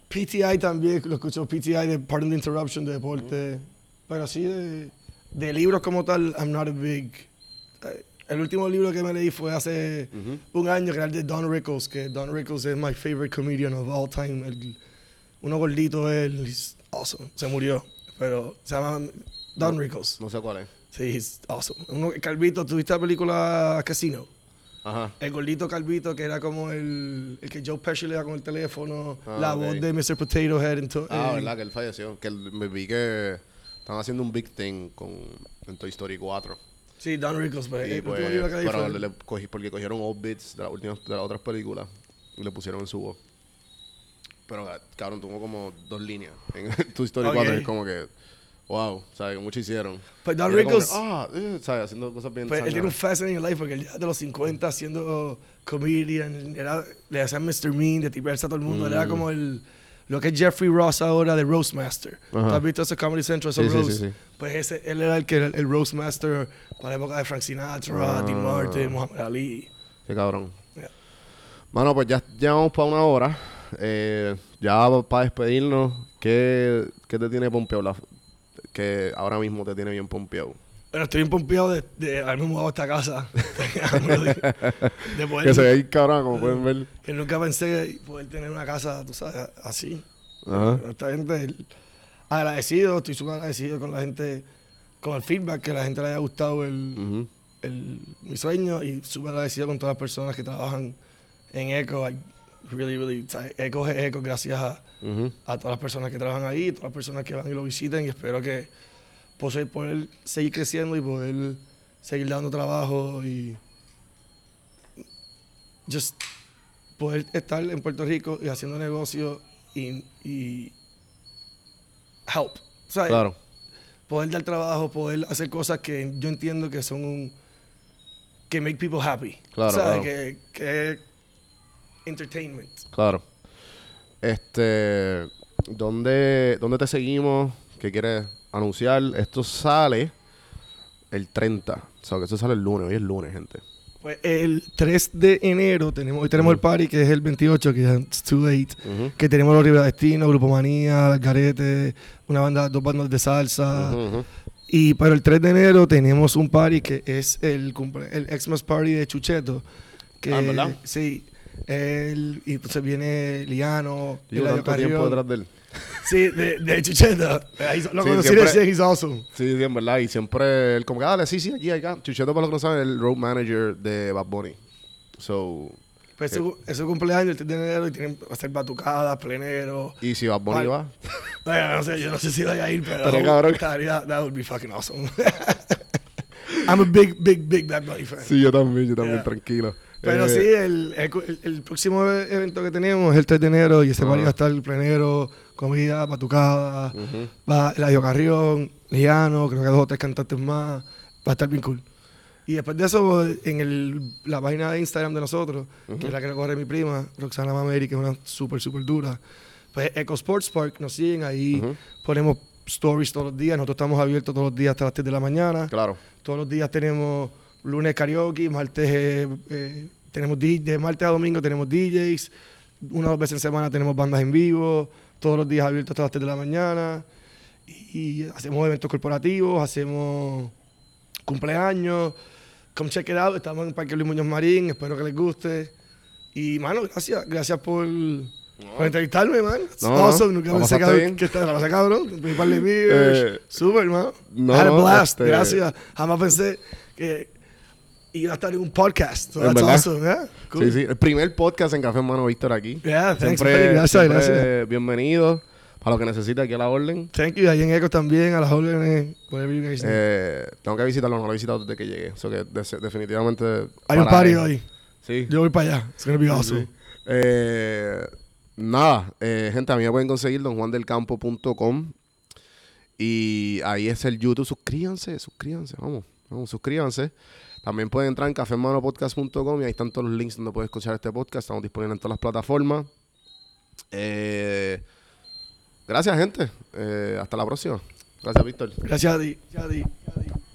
PTI también, lo escucho PTI de Pardon the Interruption de deporte, pero así de, de libros como tal, I'm not a big. eh, El último libro que me leí fue hace un año, que era el de Don Rickles, que Don Rickles es my favorite comedian of all time. El- uno gordito él, he's awesome, se murió, pero se llama Don Rickles. No sé cuál es. Sí, he's awesome. Uno, Calvito, ¿tuviste la película Casino? Ajá. El gordito calvito que era como el, el que Joe Pesci le da con el teléfono, Ah, la ok. voz de Mr. Potato Head. en to- Ah, eh, verdad que él falleció. Que él- me vi que estaban haciendo un big thing con en Toy Story 4. Sí, Don Rickles. Pues, Y pues, libro que leí pero fue- le cogí, porque cogieron old bits de las últimas de las otras películas y le pusieron en su voz. Pero cabrón, tuvo como dos líneas en [LAUGHS] Toy Story Ok. 4. Es como que, wow, ¿sabes? Mucho hicieron. Pues Don Rickles- ah, eh, ¿sabes? Haciendo cosas bien pues, él tiene un sangradas. fascinating life porque él ya de los 50 siendo comedian, era, le hacían Mr. Mean, de tiparse a todo el mundo. Era como el, lo que es Jeffrey Ross ahora de Roastmaster. ¿Tú Ajá. has visto ese Comedy Central, esos sí, roast? sí, sí. Pues ese, él era el que era el Roastmaster para la época de Frank Sinatra, Ah. Dean Martin, Muhammad Ali. Qué cabrón. Yeah. Mano, pues ya llevamos para una hora. Eh, ya para despedirnos, ¿qué, qué te tiene pompeado? La- que ahora mismo te tiene bien pompeado. Bueno, estoy bien pompeado de, de haberme mudado a esta casa. de, de poder- Que se ve ahí cabrón, como pueden ver. que nunca pensé poder tener una casa, tú sabes, así. Ajá. Honestamente, el- agradecido, estoy súper agradecido con la gente, con el feedback, que a la gente le haya gustado el, Ujú. el- mi sueño y súper agradecido con todas las personas que trabajan en Eco. I really, really, ¿sabes? Eco es Eco gracias a, A todas las personas que trabajan ahí, todas las personas que van y lo visiten y espero que poder, poder seguir creciendo y poder seguir dando trabajo y just poder estar en Puerto Rico y haciendo negocio y, y help. ¿sabes? Claro, Poder dar trabajo, poder hacer cosas que yo entiendo que son un, que make people happy. Claro, ¿sabes? claro. Que, que entertainment. claro. Este, ¿dónde, ¿dónde te seguimos? ¿Qué quieres anunciar? Esto sale el 30. O sea, que eso sale el lunes. Hoy es lunes, gente. Pues el 3 de enero tenemos, hoy tenemos el party que es el 28, que es It's Too Late. Que tenemos los Rivera Destino, Grupo Manía, Garete, una banda, dos bandas de salsa. Y para el 3 de enero tenemos un party que es el, el Xmas Party de Chucheto. Que, Ah, ¿verdad? Sí. El, y entonces viene Liano, Eladio tanto tiempo detrás de él. Sí, de, de Chucheto. Ahí Lo Sí, conocí siempre- recién, he's awesome. Sí, sí, en verdad. Y siempre él como que, dale, sí, sí, aquí, acá. Chucheto, para los que no saben, es el road manager de Bad Bunny. So, Pues es su- es su cumpleaños el 3 de enero y tienen, va a ser batucadas, plenero. y si Bad Bunny va, [LAUGHS] Bueno, no sé, yo no sé si voy a ir, pero. Estaría cabrón. estaría- that would be fucking awesome. [LAUGHS] I'm a big, big, big Bad Bunny fan. sí, yo también, yo también, Yeah. tranquilo. Pero Eh, sí, el, el, el próximo evento que tenemos es el 3 de enero y ese party Ajá. va a estar el plenero, comida, batucada, Ujú. va Eladio Carrión, Liano, creo que dos o tres cantantes más. Va a estar bien cool. Y después de eso, en el, la página de Instagram de nosotros, que es la que corre mi prima, Roxana Mameri, que es una súper, súper dura, pues Eco Sports Park, nos siguen ahí, ponemos stories todos los días, nosotros estamos abiertos todos los días hasta las 3 de la mañana. Claro. Todos los días tenemos lunes karaoke, martes eh, eh, tenemos DJ, martes a domingo tenemos DJs, una o dos veces en semana tenemos bandas en vivo, todos los días abiertos hasta las 3 de la mañana. Y, y hacemos eventos corporativos, hacemos cumpleaños. Come check it out, estamos en el Parque Luis Muñoz Marín, espero que les guste. Y, mano, gracias, gracias por, por entrevistarme, man. No, no, awesome, nunca ¿la pensé que, que esta- la pasé cabrón. Un par de. Eh, Súper, man. no, Had a no, blast, este- gracias. Jamás pensé que iba a estar en un podcast. So ¿En that's verdad? awesome, yeah. Cool. Sí, sí. El primer podcast en Café Hermano Víctor aquí. Yeah, thanks, Siempre. Gracias, siempre gracias. bienvenido. Para lo que necesite aquí a la orden. Thank you. Ahí en Echo también, a las órdenes. Whatever you guys need. Eh, tengo que visitarlo, no lo he visitado desde que llegué. Eso que de- definitivamente. Hay un party hoy. Sí. Yo voy para allá. It's gonna be awesome. Sí. Eh, nada, eh, gente, a mí me pueden conseguir donjuandelcampo.com y ahí es el YouTube. Suscríbanse, suscríbanse, vamos, vamos, suscríbanse. También pueden entrar en cafemanopodcast.com y ahí están todos los links donde pueden escuchar este podcast. Estamos disponibles en todas las plataformas. Eh, gracias, gente. Eh, hasta la próxima. Gracias, Víctor. Gracias a ti. Gracias a.